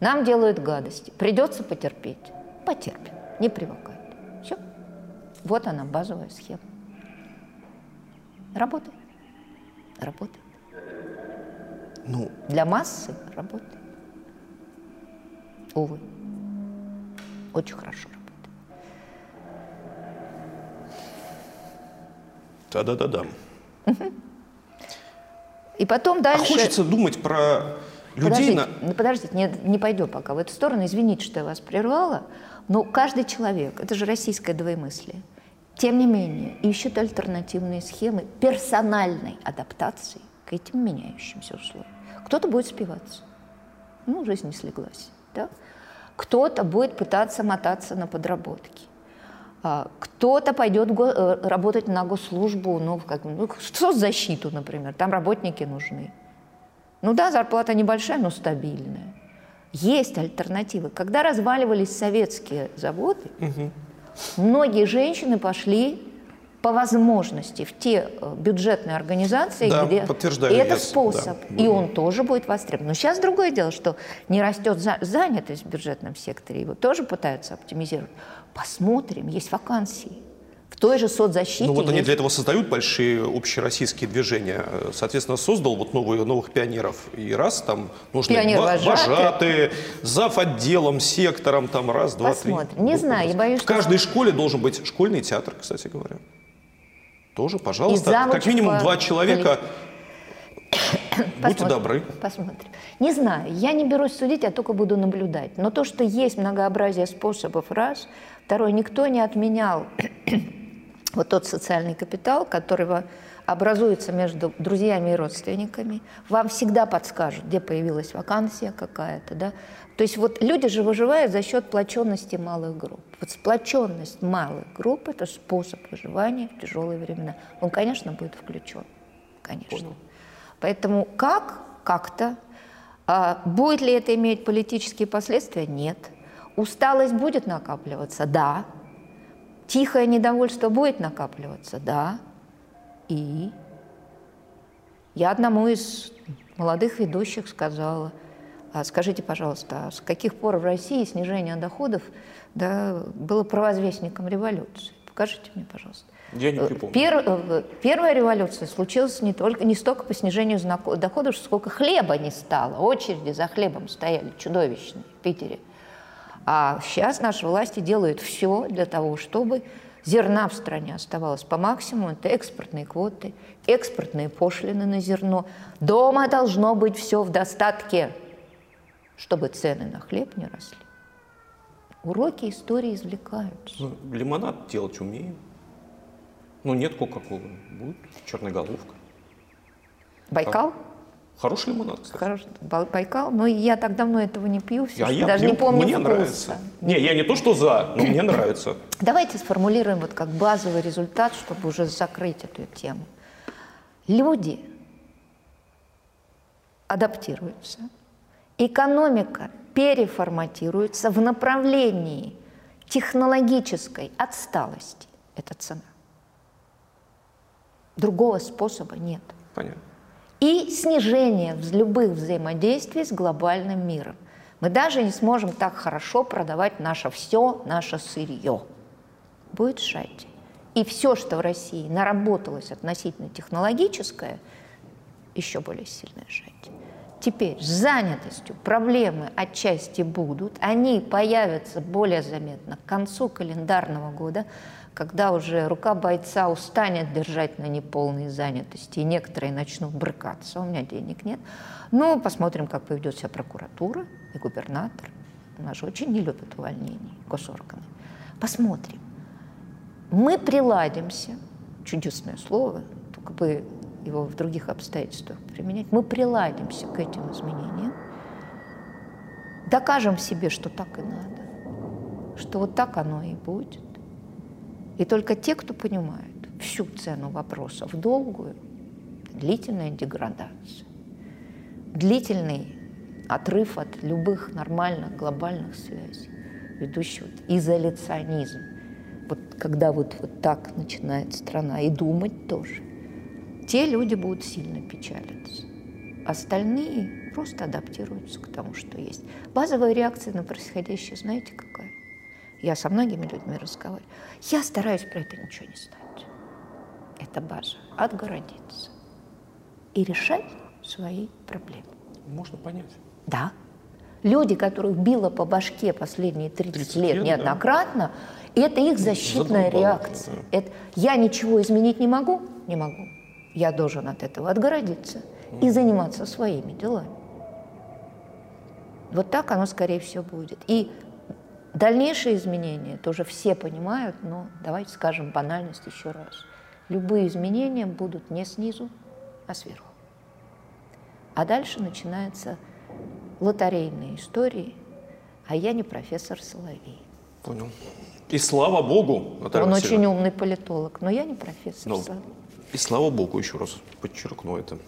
Нам делают гадости. Придется потерпеть. Потерпим. Не привыкает. Все. Вот она, базовая схема. Работает. Работает. Ну, Для массы работает. Увы. Очень хорошо работает. да-да-да-да. И потом А дальше... хочется думать про людей Подождите, на... ну, подождите, не, не пойду пока в эту сторону. Извините, что я вас прервала. Но каждый человек, это же российское двоемыслие, тем не менее, ищет альтернативные схемы персональной адаптации к этим меняющимся условиям. Кто-то будет спиваться. Ну, жизнь не слеглась. Да? Кто-то будет пытаться мотаться на подработки. А, Кто-то пойдет э, работать на госслужбу, ну, как, ну, соцзащиту, например, там работники нужны. Ну да, зарплата небольшая, но стабильная. Есть альтернативы. Когда разваливались советские заводы, многие женщины пошли по возможности в те э, бюджетные организации, Да, где подтверждаю, это yes, способ, да. и он тоже будет востребован. Но сейчас другое дело, что не растет за- занятость в бюджетном секторе, его тоже пытаются оптимизировать. Посмотрим, есть вакансии. В той же соцзащите Ну вот они есть для этого создают большие общероссийские движения. Э, Соответственно, создал вот новые, новых пионеров. И раз там нужны Пионер-вожатый. вожатые, зав. отделом, сектором, там раз, два, три. Посмотрим. Не Ну, знаю, я боюсь, В что- каждой школе должен быть школьный театр, кстати говоря. Тоже, пожалуйста. Как минимум по два человека. Будьте Посмотрим. добры. Посмотрим. Не знаю, я не берусь судить, я только буду наблюдать. Но то, что есть многообразие способов, раз. Второе, никто не отменял вот тот социальный капитал, который образуется между друзьями и родственниками. Вам всегда подскажут, где появилась вакансия какая-то, да. То есть вот люди же выживают за счет сплоченности малых групп. Вот сплоченность малых групп – это способ выживания в тяжелые времена. Он, конечно, будет включен. Конечно. Поэтому как? Как-то. А будет ли это иметь политические последствия? Нет. Усталость будет накапливаться? Да. Тихое недовольство будет накапливаться? Да. И я одному из молодых ведущих сказала, «А скажите, пожалуйста, а с каких пор в России снижение доходов да, было провозвестником революции? Покажите мне, пожалуйста. Я не Э, припомню. пер- э, первая революция случилась не, только, не столько по снижению доходов, сколько хлеба не стало. Очереди за хлебом стояли чудовищные в Питере. А сейчас наши власти делают все для того, чтобы зерна в стране оставалось по максимуму. Это экспортные квоты, экспортные пошлины на зерно. Дома должно быть все в достатке, чтобы цены на хлеб не росли. Уроки истории извлекаются. Ну, лимонад делать умеем. Ну, нет Кока-Колы. Будет черноголовка. Байкал? Хороший лимонад, кстати. Хороший Бал- Байкал. Но я так давно этого не пью, всё, А я даже пью, не помню мне вкуса. нравится. Не, я не то, что за, но мне нравится. Давайте сформулируем вот как базовый результат, чтобы уже закрыть эту тему. Люди адаптируются, экономика переформатируется в направлении технологической отсталости. Это цена. Другого способа нет. Понятно. и снижение любых взаимодействий с глобальным миром. Мы даже не сможем так хорошо продавать наше все, наше сырье. Будет сжатие. И все, что в России наработалось относительно технологическое, еще более сильное сжатие. Теперь с занятостью проблемы отчасти будут, они появятся более заметно к концу календарного года, когда уже рука бойца устанет держать на неполной занятости, и некоторые начнут брыкаться, у меня денег нет. Ну, посмотрим, как поведет себя прокуратура и губернатор. У нас же очень не любят увольнений госорганы. Посмотрим. Мы приладимся, чудесное слово, только бы его в других обстоятельствах применять, мы приладимся к этим изменениям, докажем себе, что так и надо, что вот так оно и будет. И только те, кто понимает всю цену вопроса в долгую, длительная деградация, длительный отрыв от любых нормальных глобальных связей, ведущий вот изоляционизм. Вот когда вот, вот так начинает страна и думать тоже, те люди будут сильно печалиться. Остальные просто адаптируются к тому, что есть. Базовая реакция на происходящее, знаете, какая? Я со многими людьми разговариваю. Я стараюсь про это ничего не знать. Это база. Отгородиться. И решать свои проблемы. Можно понять. Да. Люди, которых било по башке последние 30, 30 лет, лет неоднократно, да. это их защитная Задолбало, реакция. Да. Это, я ничего изменить не могу? Не могу. Я должен от этого отгородиться и заниматься своими делами. Вот так оно, скорее всего, будет. И дальнейшие изменения тоже все понимают, но давайте скажем банальность еще раз. Любые изменения будут не снизу, а сверху. А дальше начинается лотерейные истории, а я не профессор Соловей. Понял. И слава богу, Наталья Он Васильевна. очень умный политолог, но я не профессор но, Соловей. И слава богу, еще раз подчеркну это.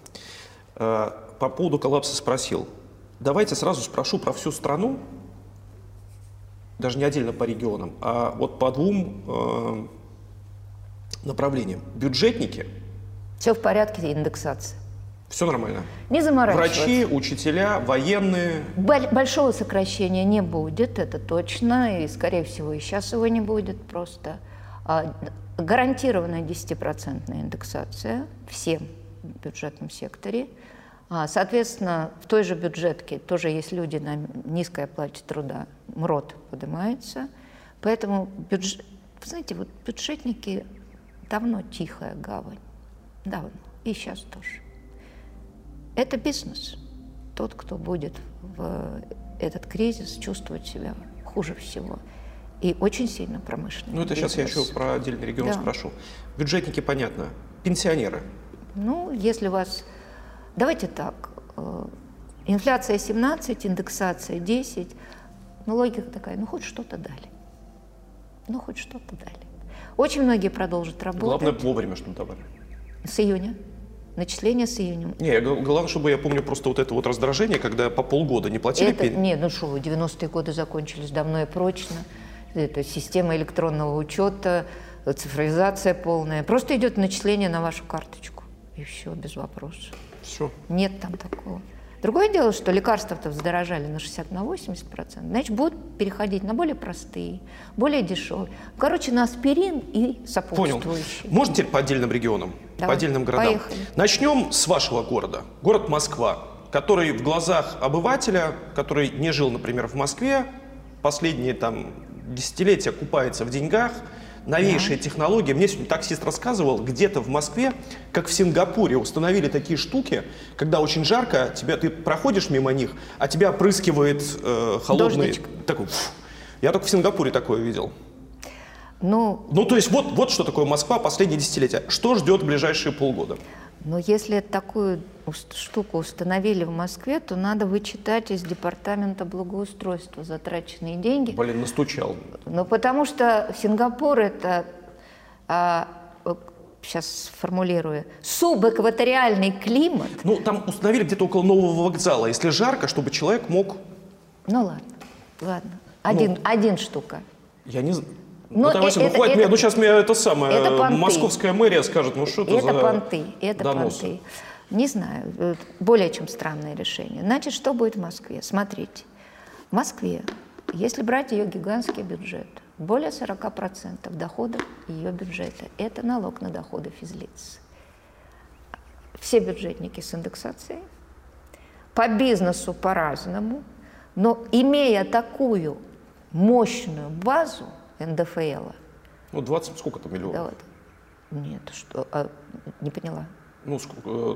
Э, по поводу коллапса спросил. Давайте сразу спрошу про всю страну, даже не отдельно по регионам, а вот по двум э, направлениям. Бюджетники. Все в порядке, индексация. Все нормально. Не заморачиваться. Врачи, учителя, военные. Большого сокращения не будет, это точно, и, скорее всего, и сейчас его не будет просто. А, гарантированная 10% индексация всем в бюджетном секторе. А, соответственно, в той же бюджетке тоже есть люди на низкой оплате труда, МРОД поднимается. Поэтому, бюджет, знаете, вот бюджетники давно тихая гавань. Давно. И сейчас тоже. Это бизнес. Тот, кто будет в этот кризис чувствовать себя хуже всего. И очень сильно промышленный Ну, это бизнес. сейчас я еще про отдельный регион да. спрошу. Бюджетники, понятно. Пенсионеры. Ну, если у вас... Давайте так. Э, инфляция 17, индексация 10. Ну, логика такая, ну, хоть что-то дали. Ну, хоть что-то дали. Очень многие продолжат работать. Главное, вовремя что-то давали. С июня. Начисление с июнем. Не, главное, чтобы я помню просто вот это вот раздражение, когда по полгода не платили это. Нет, ну что, 90-е годы закончились давно и прочно. Это система электронного учета, цифровизация полная. Просто идет начисление на вашу карточку. И все, без вопросов. Все. Нет там такого. Другое дело, что лекарства-то вздорожали на 60 на 80 процентов, значит, будут переходить на более простые, более дешевые. Короче, на аспирин и сопутствующие. Понял. Можно теперь по отдельным регионам, Давай, по отдельным городам? Поехали. Начнем с вашего города. Город Москва, который в глазах обывателя, который не жил, например, в Москве, последние там десятилетия купается в деньгах – новейшие да. технологии. Мне сегодня таксист рассказывал, где-то в Москве, как в Сингапуре, установили такие штуки, когда очень жарко, тебя, ты проходишь мимо них, а тебя опрыскивает э, холодный... Такой, я только в Сингапуре такое видел. Ну, ну, то есть вот, вот что такое Москва последние десятилетия. Что ждет в ближайшие полгода? Но если такую штуку установили в Москве, то надо вычитать из департамента благоустройства затраченные деньги. Блин, настучал. Ну, потому что Сингапур это, а, сейчас сформулирую, субэкваториальный климат. Ну, там установили где-то около нового вокзала, если жарко, чтобы человек мог... Ну, ладно, ладно. Один, ну, один штука. Я не знаю. Но ну, Вася, ну это, хватит это, ну сейчас мне это самое, это понты. московская мэрия скажет, ну что это, это за понты, это доносы? понты. Не знаю, э, более чем странное решение. Значит, что будет в Москве? Смотрите, в Москве, если брать ее гигантский бюджет, более 40% доходов ее бюджета – это налог на доходы физлиц. Все бюджетники с индексацией, по бизнесу по-разному, но имея такую мощную базу – НДФЛ. Ну, 20, сколько там миллионов? Да, вот. Нет, что, а, не поняла. Ну, э,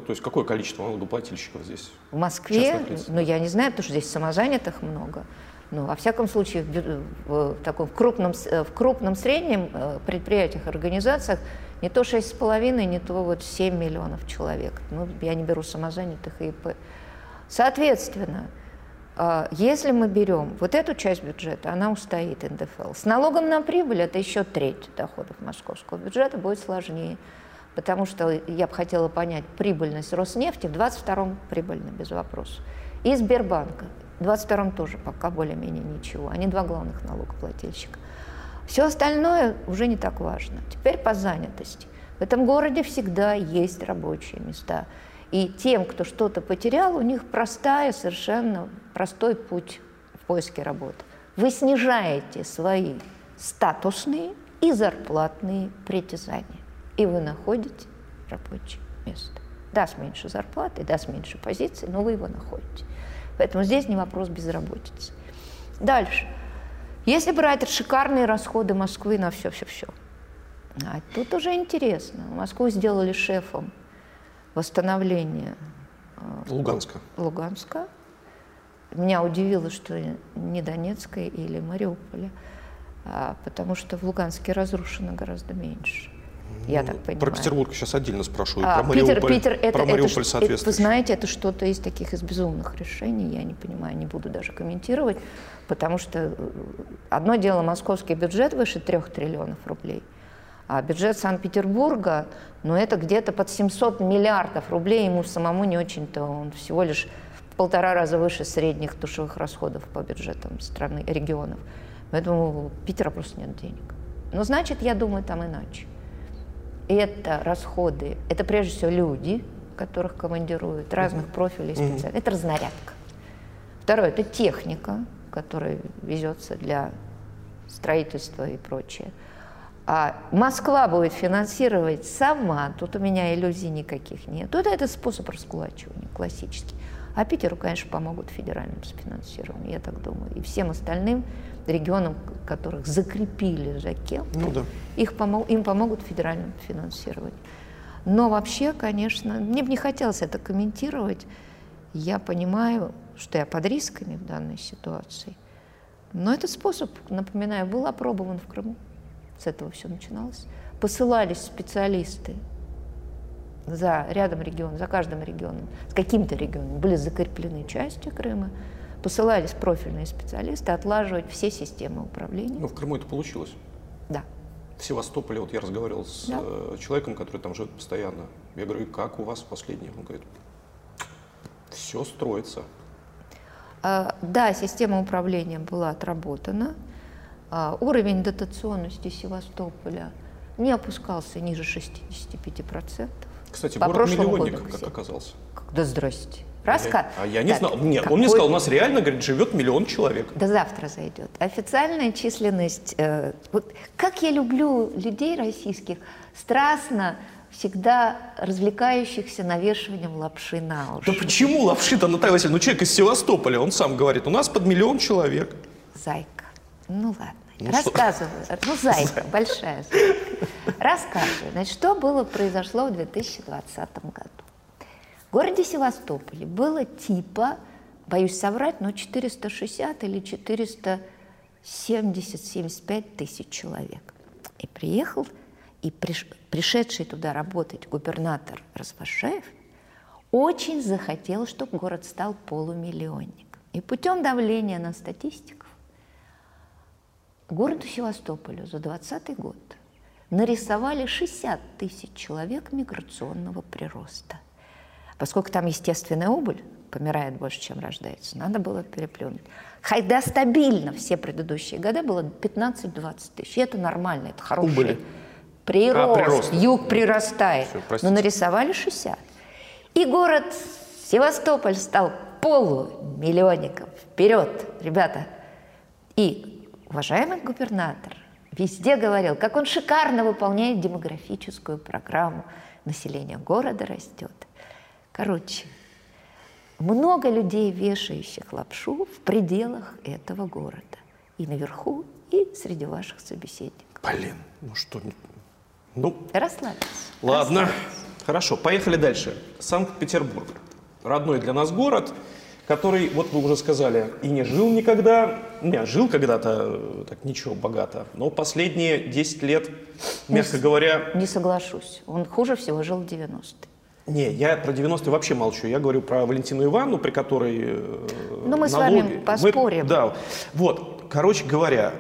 то есть какое количество налогоплательщиков здесь? В Москве, ну, я не знаю, потому что здесь самозанятых много. Но, во всяком случае, в, в, таком в крупном, э, в крупном среднем э, предприятиях, организациях не то 6,5, не то вот 7 миллионов человек. Ну, я не беру самозанятых и ИП. Соответственно, если мы берем вот эту часть бюджета, она устоит НДФЛ. С налогом на прибыль это еще треть доходов московского бюджета, будет сложнее. потому что я бы хотела понять прибыльность Роснефти, в 22-м прибыльно, без вопросов. И Сбербанка. В 22-м тоже пока более-менее ничего. Они два главных налогоплательщика. Все остальное уже не так важно. Теперь по занятости. В этом городе всегда есть рабочие места. И тем, кто что-то потерял, у них простая, совершенно простой путь в поиске работы. Вы снижаете свои статусные и зарплатные притязания, и вы находите рабочее место. Даст меньше зарплаты, даст меньше позиций, но вы его находите. Поэтому здесь не вопрос безработицы. Дальше. Если брать шикарные расходы Москвы на все-все-все, а тут уже интересно. Москву сделали шефом восстановления э, Луганска. Луганска. Меня удивило, что не Донецка или Мариуполя, а, потому что в Луганске разрушено гораздо меньше. Я ну, так понимаю. Про Петербург сейчас отдельно спрашиваю. А, про Питер, Мариуполь, Питер, это, про Мариуполь это, это, Вы знаете, это что-то из таких из безумных решений, я не понимаю, не буду даже комментировать, потому что э, одно дело московский бюджет выше трех триллионов рублей – а бюджет Санкт-Петербурга, ну, это где-то под 700 миллиардов рублей, ему самому не очень-то, он всего лишь в полтора раза выше средних душевых расходов по бюджетам страны, регионов. Поэтому у Питера просто нет денег. Но значит, я думаю, там иначе. Это расходы, это прежде всего люди, которых командируют, разных профилей специалистов. Это разнарядка. Второе, это техника, которая везется для строительства и прочее. А Москва будет финансировать сама, тут у меня иллюзий никаких нет. Тут это способ раскулачивания классический. А Питеру, конечно, помогут федеральным финансированием, я так думаю. И всем остальным регионам, которых закрепили за кем ну, да. их помог, им помогут федеральным финансированием. Но вообще, конечно, мне бы не хотелось это комментировать. Я понимаю, что я под рисками в данной ситуации. Но этот способ, напоминаю, был опробован в Крыму с этого все начиналось, посылались специалисты за рядом регионов, за каждым регионом, с каким-то регионом, были закреплены части Крыма, посылались профильные специалисты отлаживать все системы управления. Ну, в Крыму это получилось? Да. В Севастополе, вот я разговаривал с да. Э, человеком, который там живет постоянно. Я говорю, как у вас последнее? Он говорит, все строится. А, да, система управления была отработана. А, уровень дотационности Севастополя не опускался ниже 65%. Кстати, По город-миллионник как оказался. Да здрасте. Раска? А я не так, знал. Нет, какой... он мне сказал, у нас реально, говорит, живет миллион человек. Да завтра зайдет. Официальная численность... Э, вот как я люблю людей российских, страстно всегда развлекающихся навешиванием лапши на уши. Да почему лапши-то, Наталья Васильевна? Ну, человек из Севастополя, он сам говорит, у нас под миллион человек. Зайка. Ну ладно. Ну, Рассказываю. Что? Ну, зайка, большая зайка. Рассказываю. Значит, что было, произошло в 2020 году. В городе Севастополе было типа, боюсь соврать, но 460 или 470-75 тысяч человек. И приехал, и приш, пришедший туда работать губернатор Развашаев очень захотел, чтобы город стал полумиллионником. И путем давления на статистику Городу Севастополю за 2020 год нарисовали 60 тысяч человек миграционного прироста. Поскольку там естественная убыль, помирает больше, чем рождается, надо было переплюнуть. Хайда стабильно все предыдущие годы было 15-20 тысяч. И это нормально, это хороший Убыли. прирост. А, прирост. Юг прирастает. Все, Но нарисовали 60. И город Севастополь стал полумиллионником. Вперед, ребята! И уважаемый губернатор везде говорил, как он шикарно выполняет демографическую программу. Население города растет. Короче, много людей, вешающих лапшу в пределах этого города. И наверху, и среди ваших собеседников. Блин, ну что... Ну, Расслабься. Ладно, Расслабься. хорошо, поехали дальше. Санкт-Петербург. Родной для нас город – который, вот вы уже сказали, и не жил никогда, не, жил когда-то, так ничего, богато, но последние 10 лет, мягко не, говоря... Не соглашусь, он хуже всего жил в 90-е. Не, я про 90-е вообще молчу. Я говорю про Валентину Ивановну, при которой э, Ну, мы налоги... с вами поспорим. Мы, да, вот. Короче говоря,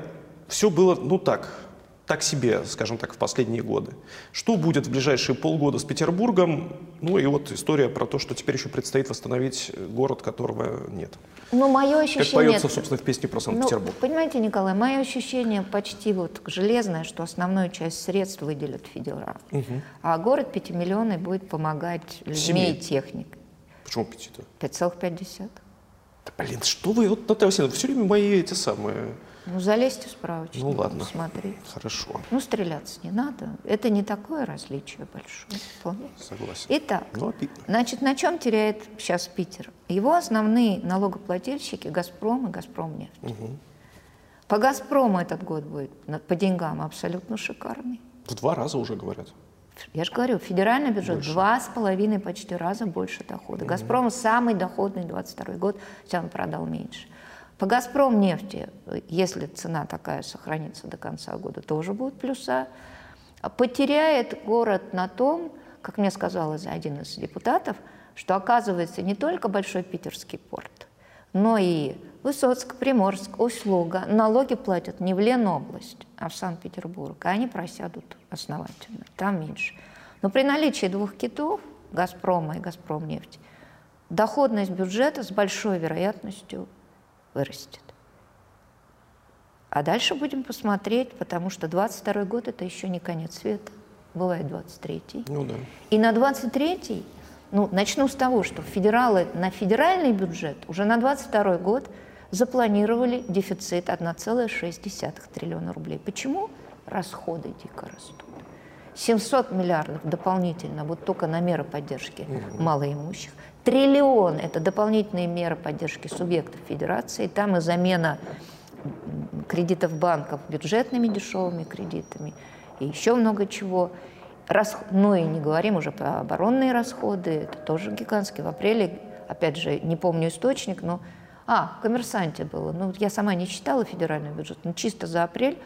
все было, ну так, так себе, скажем так, в последние годы. Что будет в ближайшие полгода с Петербургом? Ну и вот история про то, что теперь еще предстоит восстановить город, которого нет. Ну, мое ощущение... Как поется, собственно, в песне про Санкт-Петербург. Ну, понимаете, Николай, мое ощущение почти вот железное, что основную часть средств выделят федерал. Угу. А город пятимиллионный будет помогать людьми Семей. и техникой. Почему пяти-то? 5,5. Да, блин, что вы, вот, Наталья Васильевна, все время мои эти самые ну, залезьте в справочник, ну, ладно. смотри. Хорошо. Ну, стреляться не надо. Это не такое различие большое. Вполне. Согласен. Итак, ну, значит, на чем теряет сейчас Питер? Его основные налогоплательщики – «Газпром» и «Газпромнефть». Угу. По «Газпрому» этот год будет по деньгам абсолютно шикарный. В два раза уже говорят. Я же говорю, федеральный бюджет больше. два с половиной почти раза больше дохода. Угу. «Газпром» самый доходный 22 год, хотя он продал меньше. По «Газпром» нефти, если цена такая сохранится до конца года, тоже будут плюса. Потеряет город на том, как мне сказал один из депутатов, что оказывается не только Большой Питерский порт, но и Высоцк, Приморск, Услуга налоги платят не в Ленобласть, а в Санкт-Петербург. А они просядут основательно, там меньше. Но при наличии двух китов, «Газпрома» и «Газпромнефти», доходность бюджета с большой вероятностью вырастет. А дальше будем посмотреть, потому что 22 год – это еще не конец света. Бывает 23-й. Ну да. И на 23-й, ну, начну с того, что федералы на федеральный бюджет уже на 22 год запланировали дефицит 1,6 триллиона рублей. Почему? Расходы дико растут. 700 миллиардов дополнительно вот только на меры поддержки угу. малоимущих. Триллион – это дополнительные меры поддержки субъектов федерации. Там и замена кредитов банков бюджетными дешевыми кредитами, и еще много чего. Рас... Ну и не говорим уже про оборонные расходы, это тоже гигантские. В апреле, опять же, не помню источник, но... А, в «Коммерсанте» было. Ну, я сама не читала федеральный бюджет, но чисто за апрель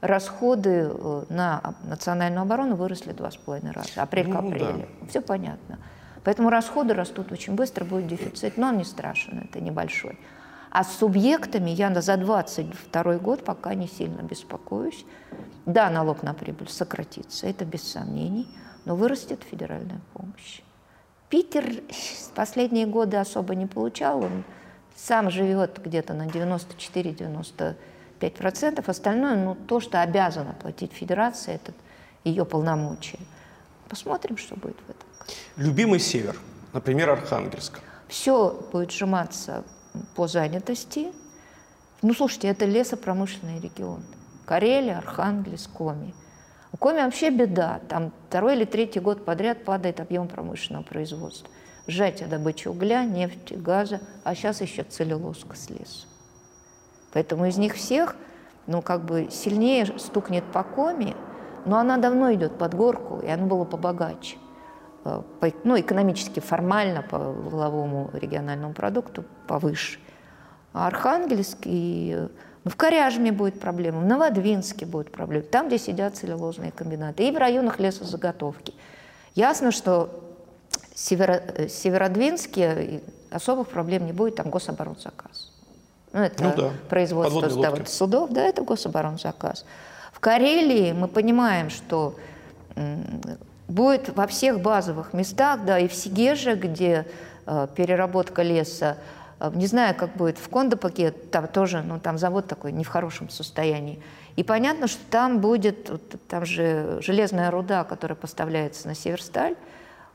расходы э, на национальную оборону выросли два с половиной раза. Апрель ну, к апрелю. Да. Все понятно. Поэтому расходы растут очень быстро, будет дефицит, но он не страшен, это небольшой. А с субъектами я за 22 год пока не сильно беспокоюсь. Да, налог на прибыль сократится, это без сомнений, но вырастет федеральная помощь. Питер последние годы особо не получал, он сам живет где-то на 94-95%, остальное, ну, то, что обязана платить федерация, это ее полномочия. Посмотрим, что будет в этом. Любимый север, например, Архангельск. Все будет сжиматься по занятости. Ну, слушайте, это лесопромышленный регион. Карелия, Архангельск, Коми. У Коми вообще беда. Там второй или третий год подряд падает объем промышленного производства. Сжатие добычи угля, нефти, газа, а сейчас еще целлюлозка с лесу. Поэтому из них всех, ну, как бы сильнее стукнет по Коми, но она давно идет под горку, и она была побогаче. Ну, экономически формально по воловому региональному продукту повыше. А Архангельск и ну, в Коряжме будет проблема, в Новодвинске будет проблема, там, где сидят целлюлозные комбинаты, и в районах лесозаготовки. Ясно, что северо, э, Северодвинске особых проблем не будет, там гособоронзаказ. Ну, это ну, да. производство да, вот судов, да, это гособоронзаказ. В Карелии мы понимаем, что будет во всех базовых местах, да, и в Сигеже, где э, переработка леса, э, не знаю, как будет в Кондопаке, там тоже, ну, там завод такой не в хорошем состоянии. И понятно, что там будет, вот, там же железная руда, которая поставляется на Северсталь,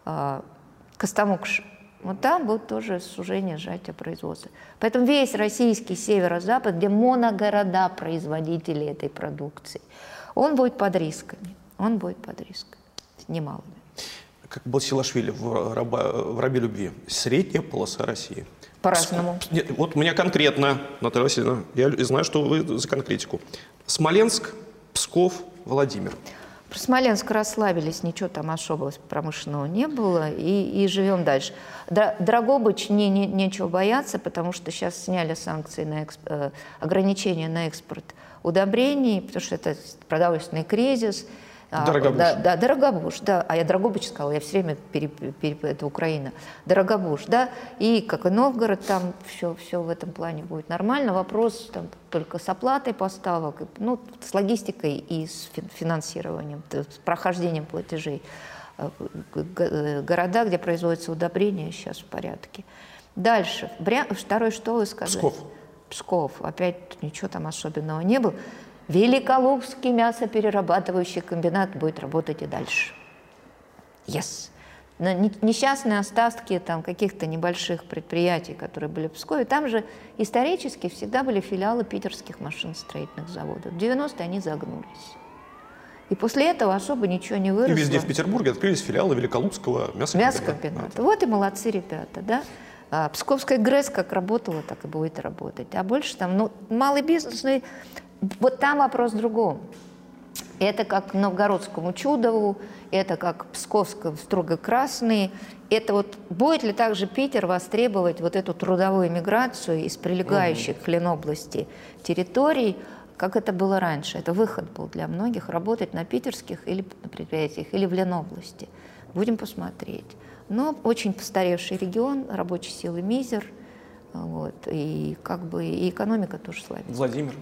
э, Костомукш, вот там будет тоже сужение, сжатие производства. Поэтому весь российский северо-запад, где моногорода производителей этой продукции, он будет под рисками. Он будет под рисками немалыми. Как был Силашвили в, раба, в «Рабе любви». Средняя полоса России. По-разному. Нет, вот у меня конкретно, Наталья Васильевна, я знаю, что вы за конкретику. Смоленск, Псков, Владимир. Про Смоленск расслабились, ничего там особого промышленного не было, и, и живем дальше. Драгобыч не, не, нечего бояться, потому что сейчас сняли санкции на эксп, э, ограничения на экспорт удобрений, потому что это продовольственный кризис – Дорогобуж. Да, да, Дорогобуж, да. А я Дорогобуч сказала, я все время пере, пере- это Украина. Дорогобуж, да. И как и Новгород, там все, все в этом плане будет нормально. Вопрос там только с оплатой поставок, ну, с логистикой и с фин- финансированием, с прохождением платежей. Э, Города, где производятся удобрения, сейчас в порядке. Дальше. Бря... Второй, что вы сказали? Псков. Псков. Опять ничего там особенного не было. Великолукский мясоперерабатывающий комбинат будет работать и дальше. Yes. Несчастные остатки там каких-то небольших предприятий, которые были в Пскове, там же исторически всегда были филиалы питерских машиностроительных заводов. В 90-е они загнулись. И после этого особо ничего не И выросло. везде в Петербурге открылись филиалы Великолукского мясокомбината. Мясокомбината. Вот и молодцы ребята, да. А Псковская ГРЭС как работала, так и будет работать. А больше там, ну, малый бизнес, ну, и вот там вопрос в другом. Это как Новгородскому Чудову, это как Псковскому строго красный. Это вот будет ли также Питер востребовать вот эту трудовую миграцию из прилегающих к Ленобласти территорий, как это было раньше? Это выход был для многих работать на питерских или на предприятиях, или в Ленобласти. Будем посмотреть. Но очень постаревший регион, рабочей силы мизер, вот, и как бы и экономика тоже слабится. Владимир.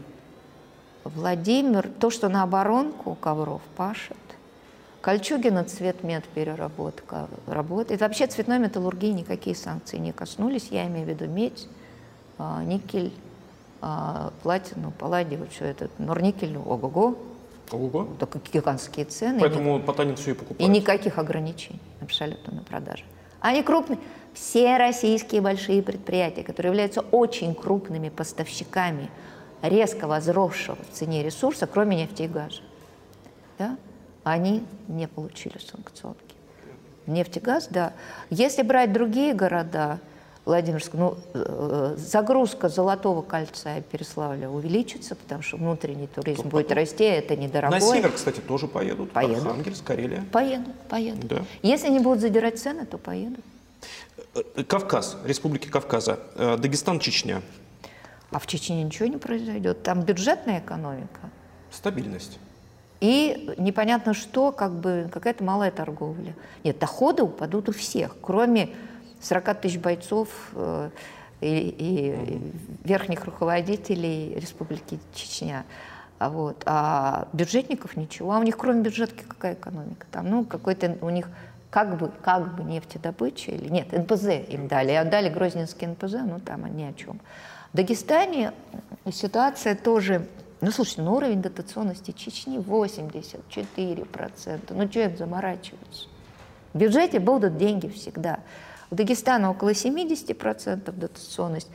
Владимир, то, что на оборонку ковров пашет. Кольчугина цветмет переработка работает. Вообще цветной металлургии никакие санкции не коснулись. Я имею в виду медь, а, никель, а, платину, палладий, вот все это. Норникель, ого-го, Ого. только гигантские цены. Поэтому Потанин все и И покупает. никаких ограничений абсолютно на продажи. Они крупные. Все российские большие предприятия, которые являются очень крупными поставщиками резко возросшего в цене ресурса, кроме нефти и газа, да, они не получили санкционки. Нефть и газ, да. Если брать другие города, Владимирск, ну, э, загрузка Золотого кольца и Переславля увеличится, потому что внутренний туризм будет расти, а это недорогое. На север, кстати, тоже поедут. Поедут. Архангельск, Карелия. Поедут, поедут. Да. Если не будут задирать цены, то поедут. Э, Кавказ, Республики Кавказа, э, Дагестан, Чечня. А в Чечне ничего не произойдет. Там бюджетная экономика. Стабильность. И непонятно что, как бы какая-то малая торговля. Нет, доходы упадут у всех, кроме 40 тысяч бойцов э, и, и верхних руководителей Республики Чечня. А, вот. а бюджетников ничего. А у них кроме бюджетки какая экономика? Там, ну, какой-то у них как бы, как бы нефтедобыча или нет, НПЗ им дали. Отдали Грозненский НПЗ, ну там ни о чем. В Дагестане ситуация тоже ну, слушайте, ну уровень дотационности Чечни 84%. Ну, что это заморачиваться? В бюджете будут деньги всегда. У Дагестана около 70% дотационность.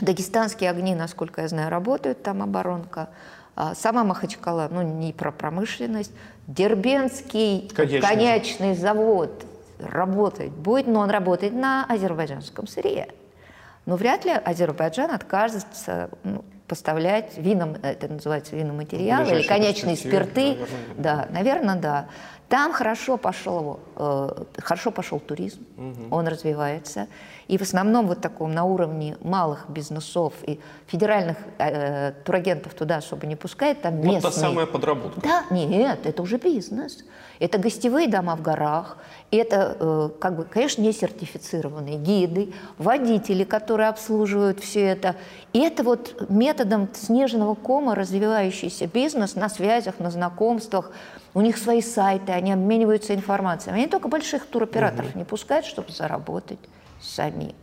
Дагестанские огни, насколько я знаю, работают, там оборонка. А Сама Махачкала, ну, не про промышленность. Дербенский Конечный. конечный завод работать будет, но он работает на азербайджанском сырье. Но вряд ли Азербайджан откажется ну, поставлять вином, это называется виноматериалы, или конечные спирты. наверное, Да, наверное, да. Там хорошо пошел, э, хорошо пошел туризм, он развивается. И в основном вот таком на уровне малых бизнесов и федеральных э, турагентов туда особо не пускает, там Вот местные. та самая подработка. Да, нет, это уже бизнес. Это гостевые дома в горах, это, э, как бы, конечно, не сертифицированные гиды, водители, которые обслуживают все это. И это вот методом снежного кома развивающийся бизнес на связях, на знакомствах. У них свои сайты, они обмениваются информацией. Они только больших туроператоров не пускают, чтобы заработать сами.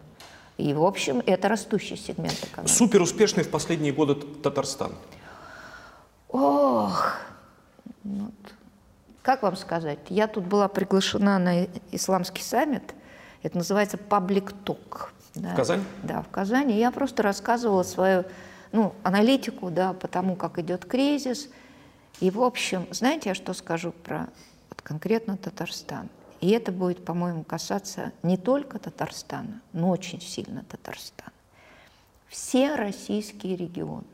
И, в общем, это растущий сегмент экономики. Супер успешный в последние годы Татарстан. Ох, вот. Как вам сказать? Я тут была приглашена на исламский саммит. Это называется Public Talk. Да. В Казани? Да, в Казани. Я просто рассказывала свою ну, аналитику, да, по тому, как идет кризис. И, в общем, знаете, я что скажу про вот конкретно Татарстан? И это будет, по-моему, касаться не только Татарстана, но очень сильно Татарстана. Все российские регионы,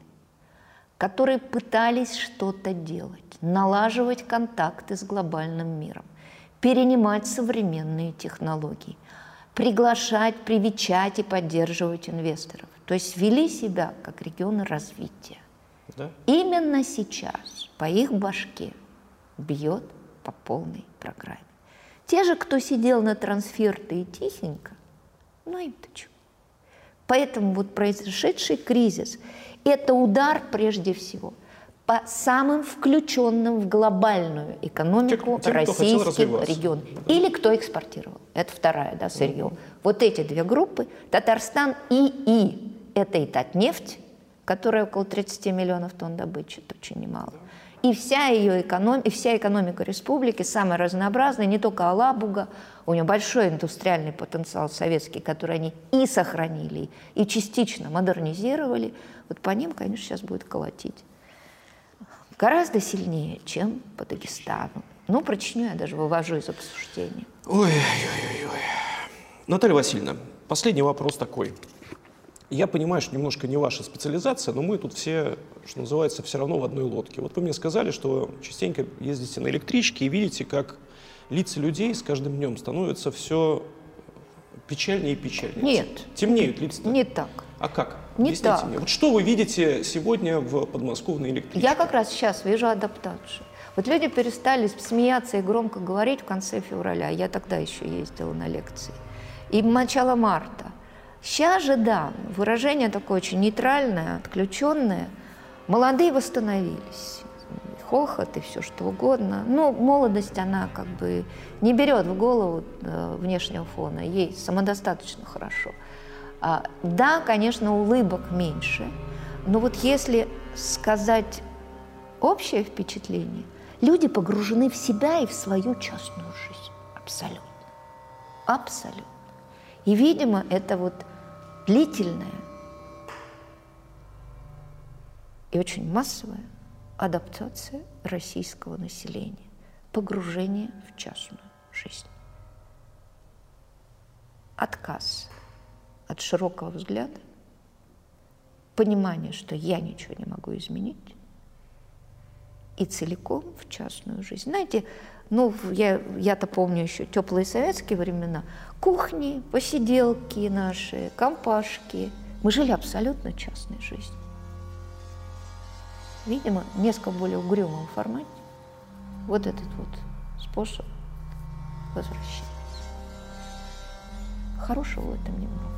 которые пытались что-то делать, налаживать контакты с глобальным миром, перенимать современные технологии, приглашать, привечать и поддерживать инвесторов. То есть вели себя как регионы развития. Да? Именно сейчас по их башке бьет по полной программе. Те же, кто сидел на трансферте и тихенько, ну им-то чего. Поэтому вот произошедший кризис – это удар прежде всего по самым включенным в глобальную экономику Тем- тем, российским регионам. Или кто экспортировал. Это вторая, да, сырье. Вот эти две группы, Татарстан и И, это и Татнефть, которая около 30 миллионов тонн добычи, это очень немало. И вся ее экономика, и вся экономика республики самая разнообразная, не только Алабуга, у нее большой индустриальный потенциал советский, который они и сохранили, и частично модернизировали. Вот по ним, конечно, сейчас будет колотить. Гораздо сильнее, чем по Дагестану. Ну, про я даже вывожу из обсуждения. Ой-ой-ой. Наталья Васильевна, последний вопрос такой. Я понимаю, что немножко не ваша специализация, но мы тут все, что называется, все равно в одной лодке. Вот вы мне сказали, что частенько ездите на электричке и видите, как лица людей с каждым днем становятся все печальнее и печальнее. Нет. Темнеют лица. Не так. А как? Не Объясните так. мне. Вот что вы видите сегодня в подмосковной электричке? Я как раз сейчас вижу адаптацию. Вот люди перестали смеяться и громко говорить в конце февраля. Я тогда еще ездила на лекции. И начало марта. Сейчас же, да, выражение такое очень нейтральное, отключенное. Молодые восстановились. Хохот и все что угодно. Но молодость, она как бы не берет в голову э, внешнего фона. Ей самодостаточно хорошо. А, да, конечно, улыбок меньше. Но вот если сказать общее впечатление, люди погружены в себя и в свою частную жизнь. Абсолютно. Абсолютно. И, видимо, это вот длительная и очень массовая адаптация российского населения, погружение в частную жизнь. Отказ от широкого взгляда, понимание, что я ничего не могу изменить, и целиком в частную жизнь. Знаете, ну, я, я-то помню еще теплые советские времена. Кухни, посиделки наши, компашки. Мы жили абсолютно частной жизнью. Видимо, несколько более угрюмом формате вот этот вот способ возвращения. Хорошего в этом немного.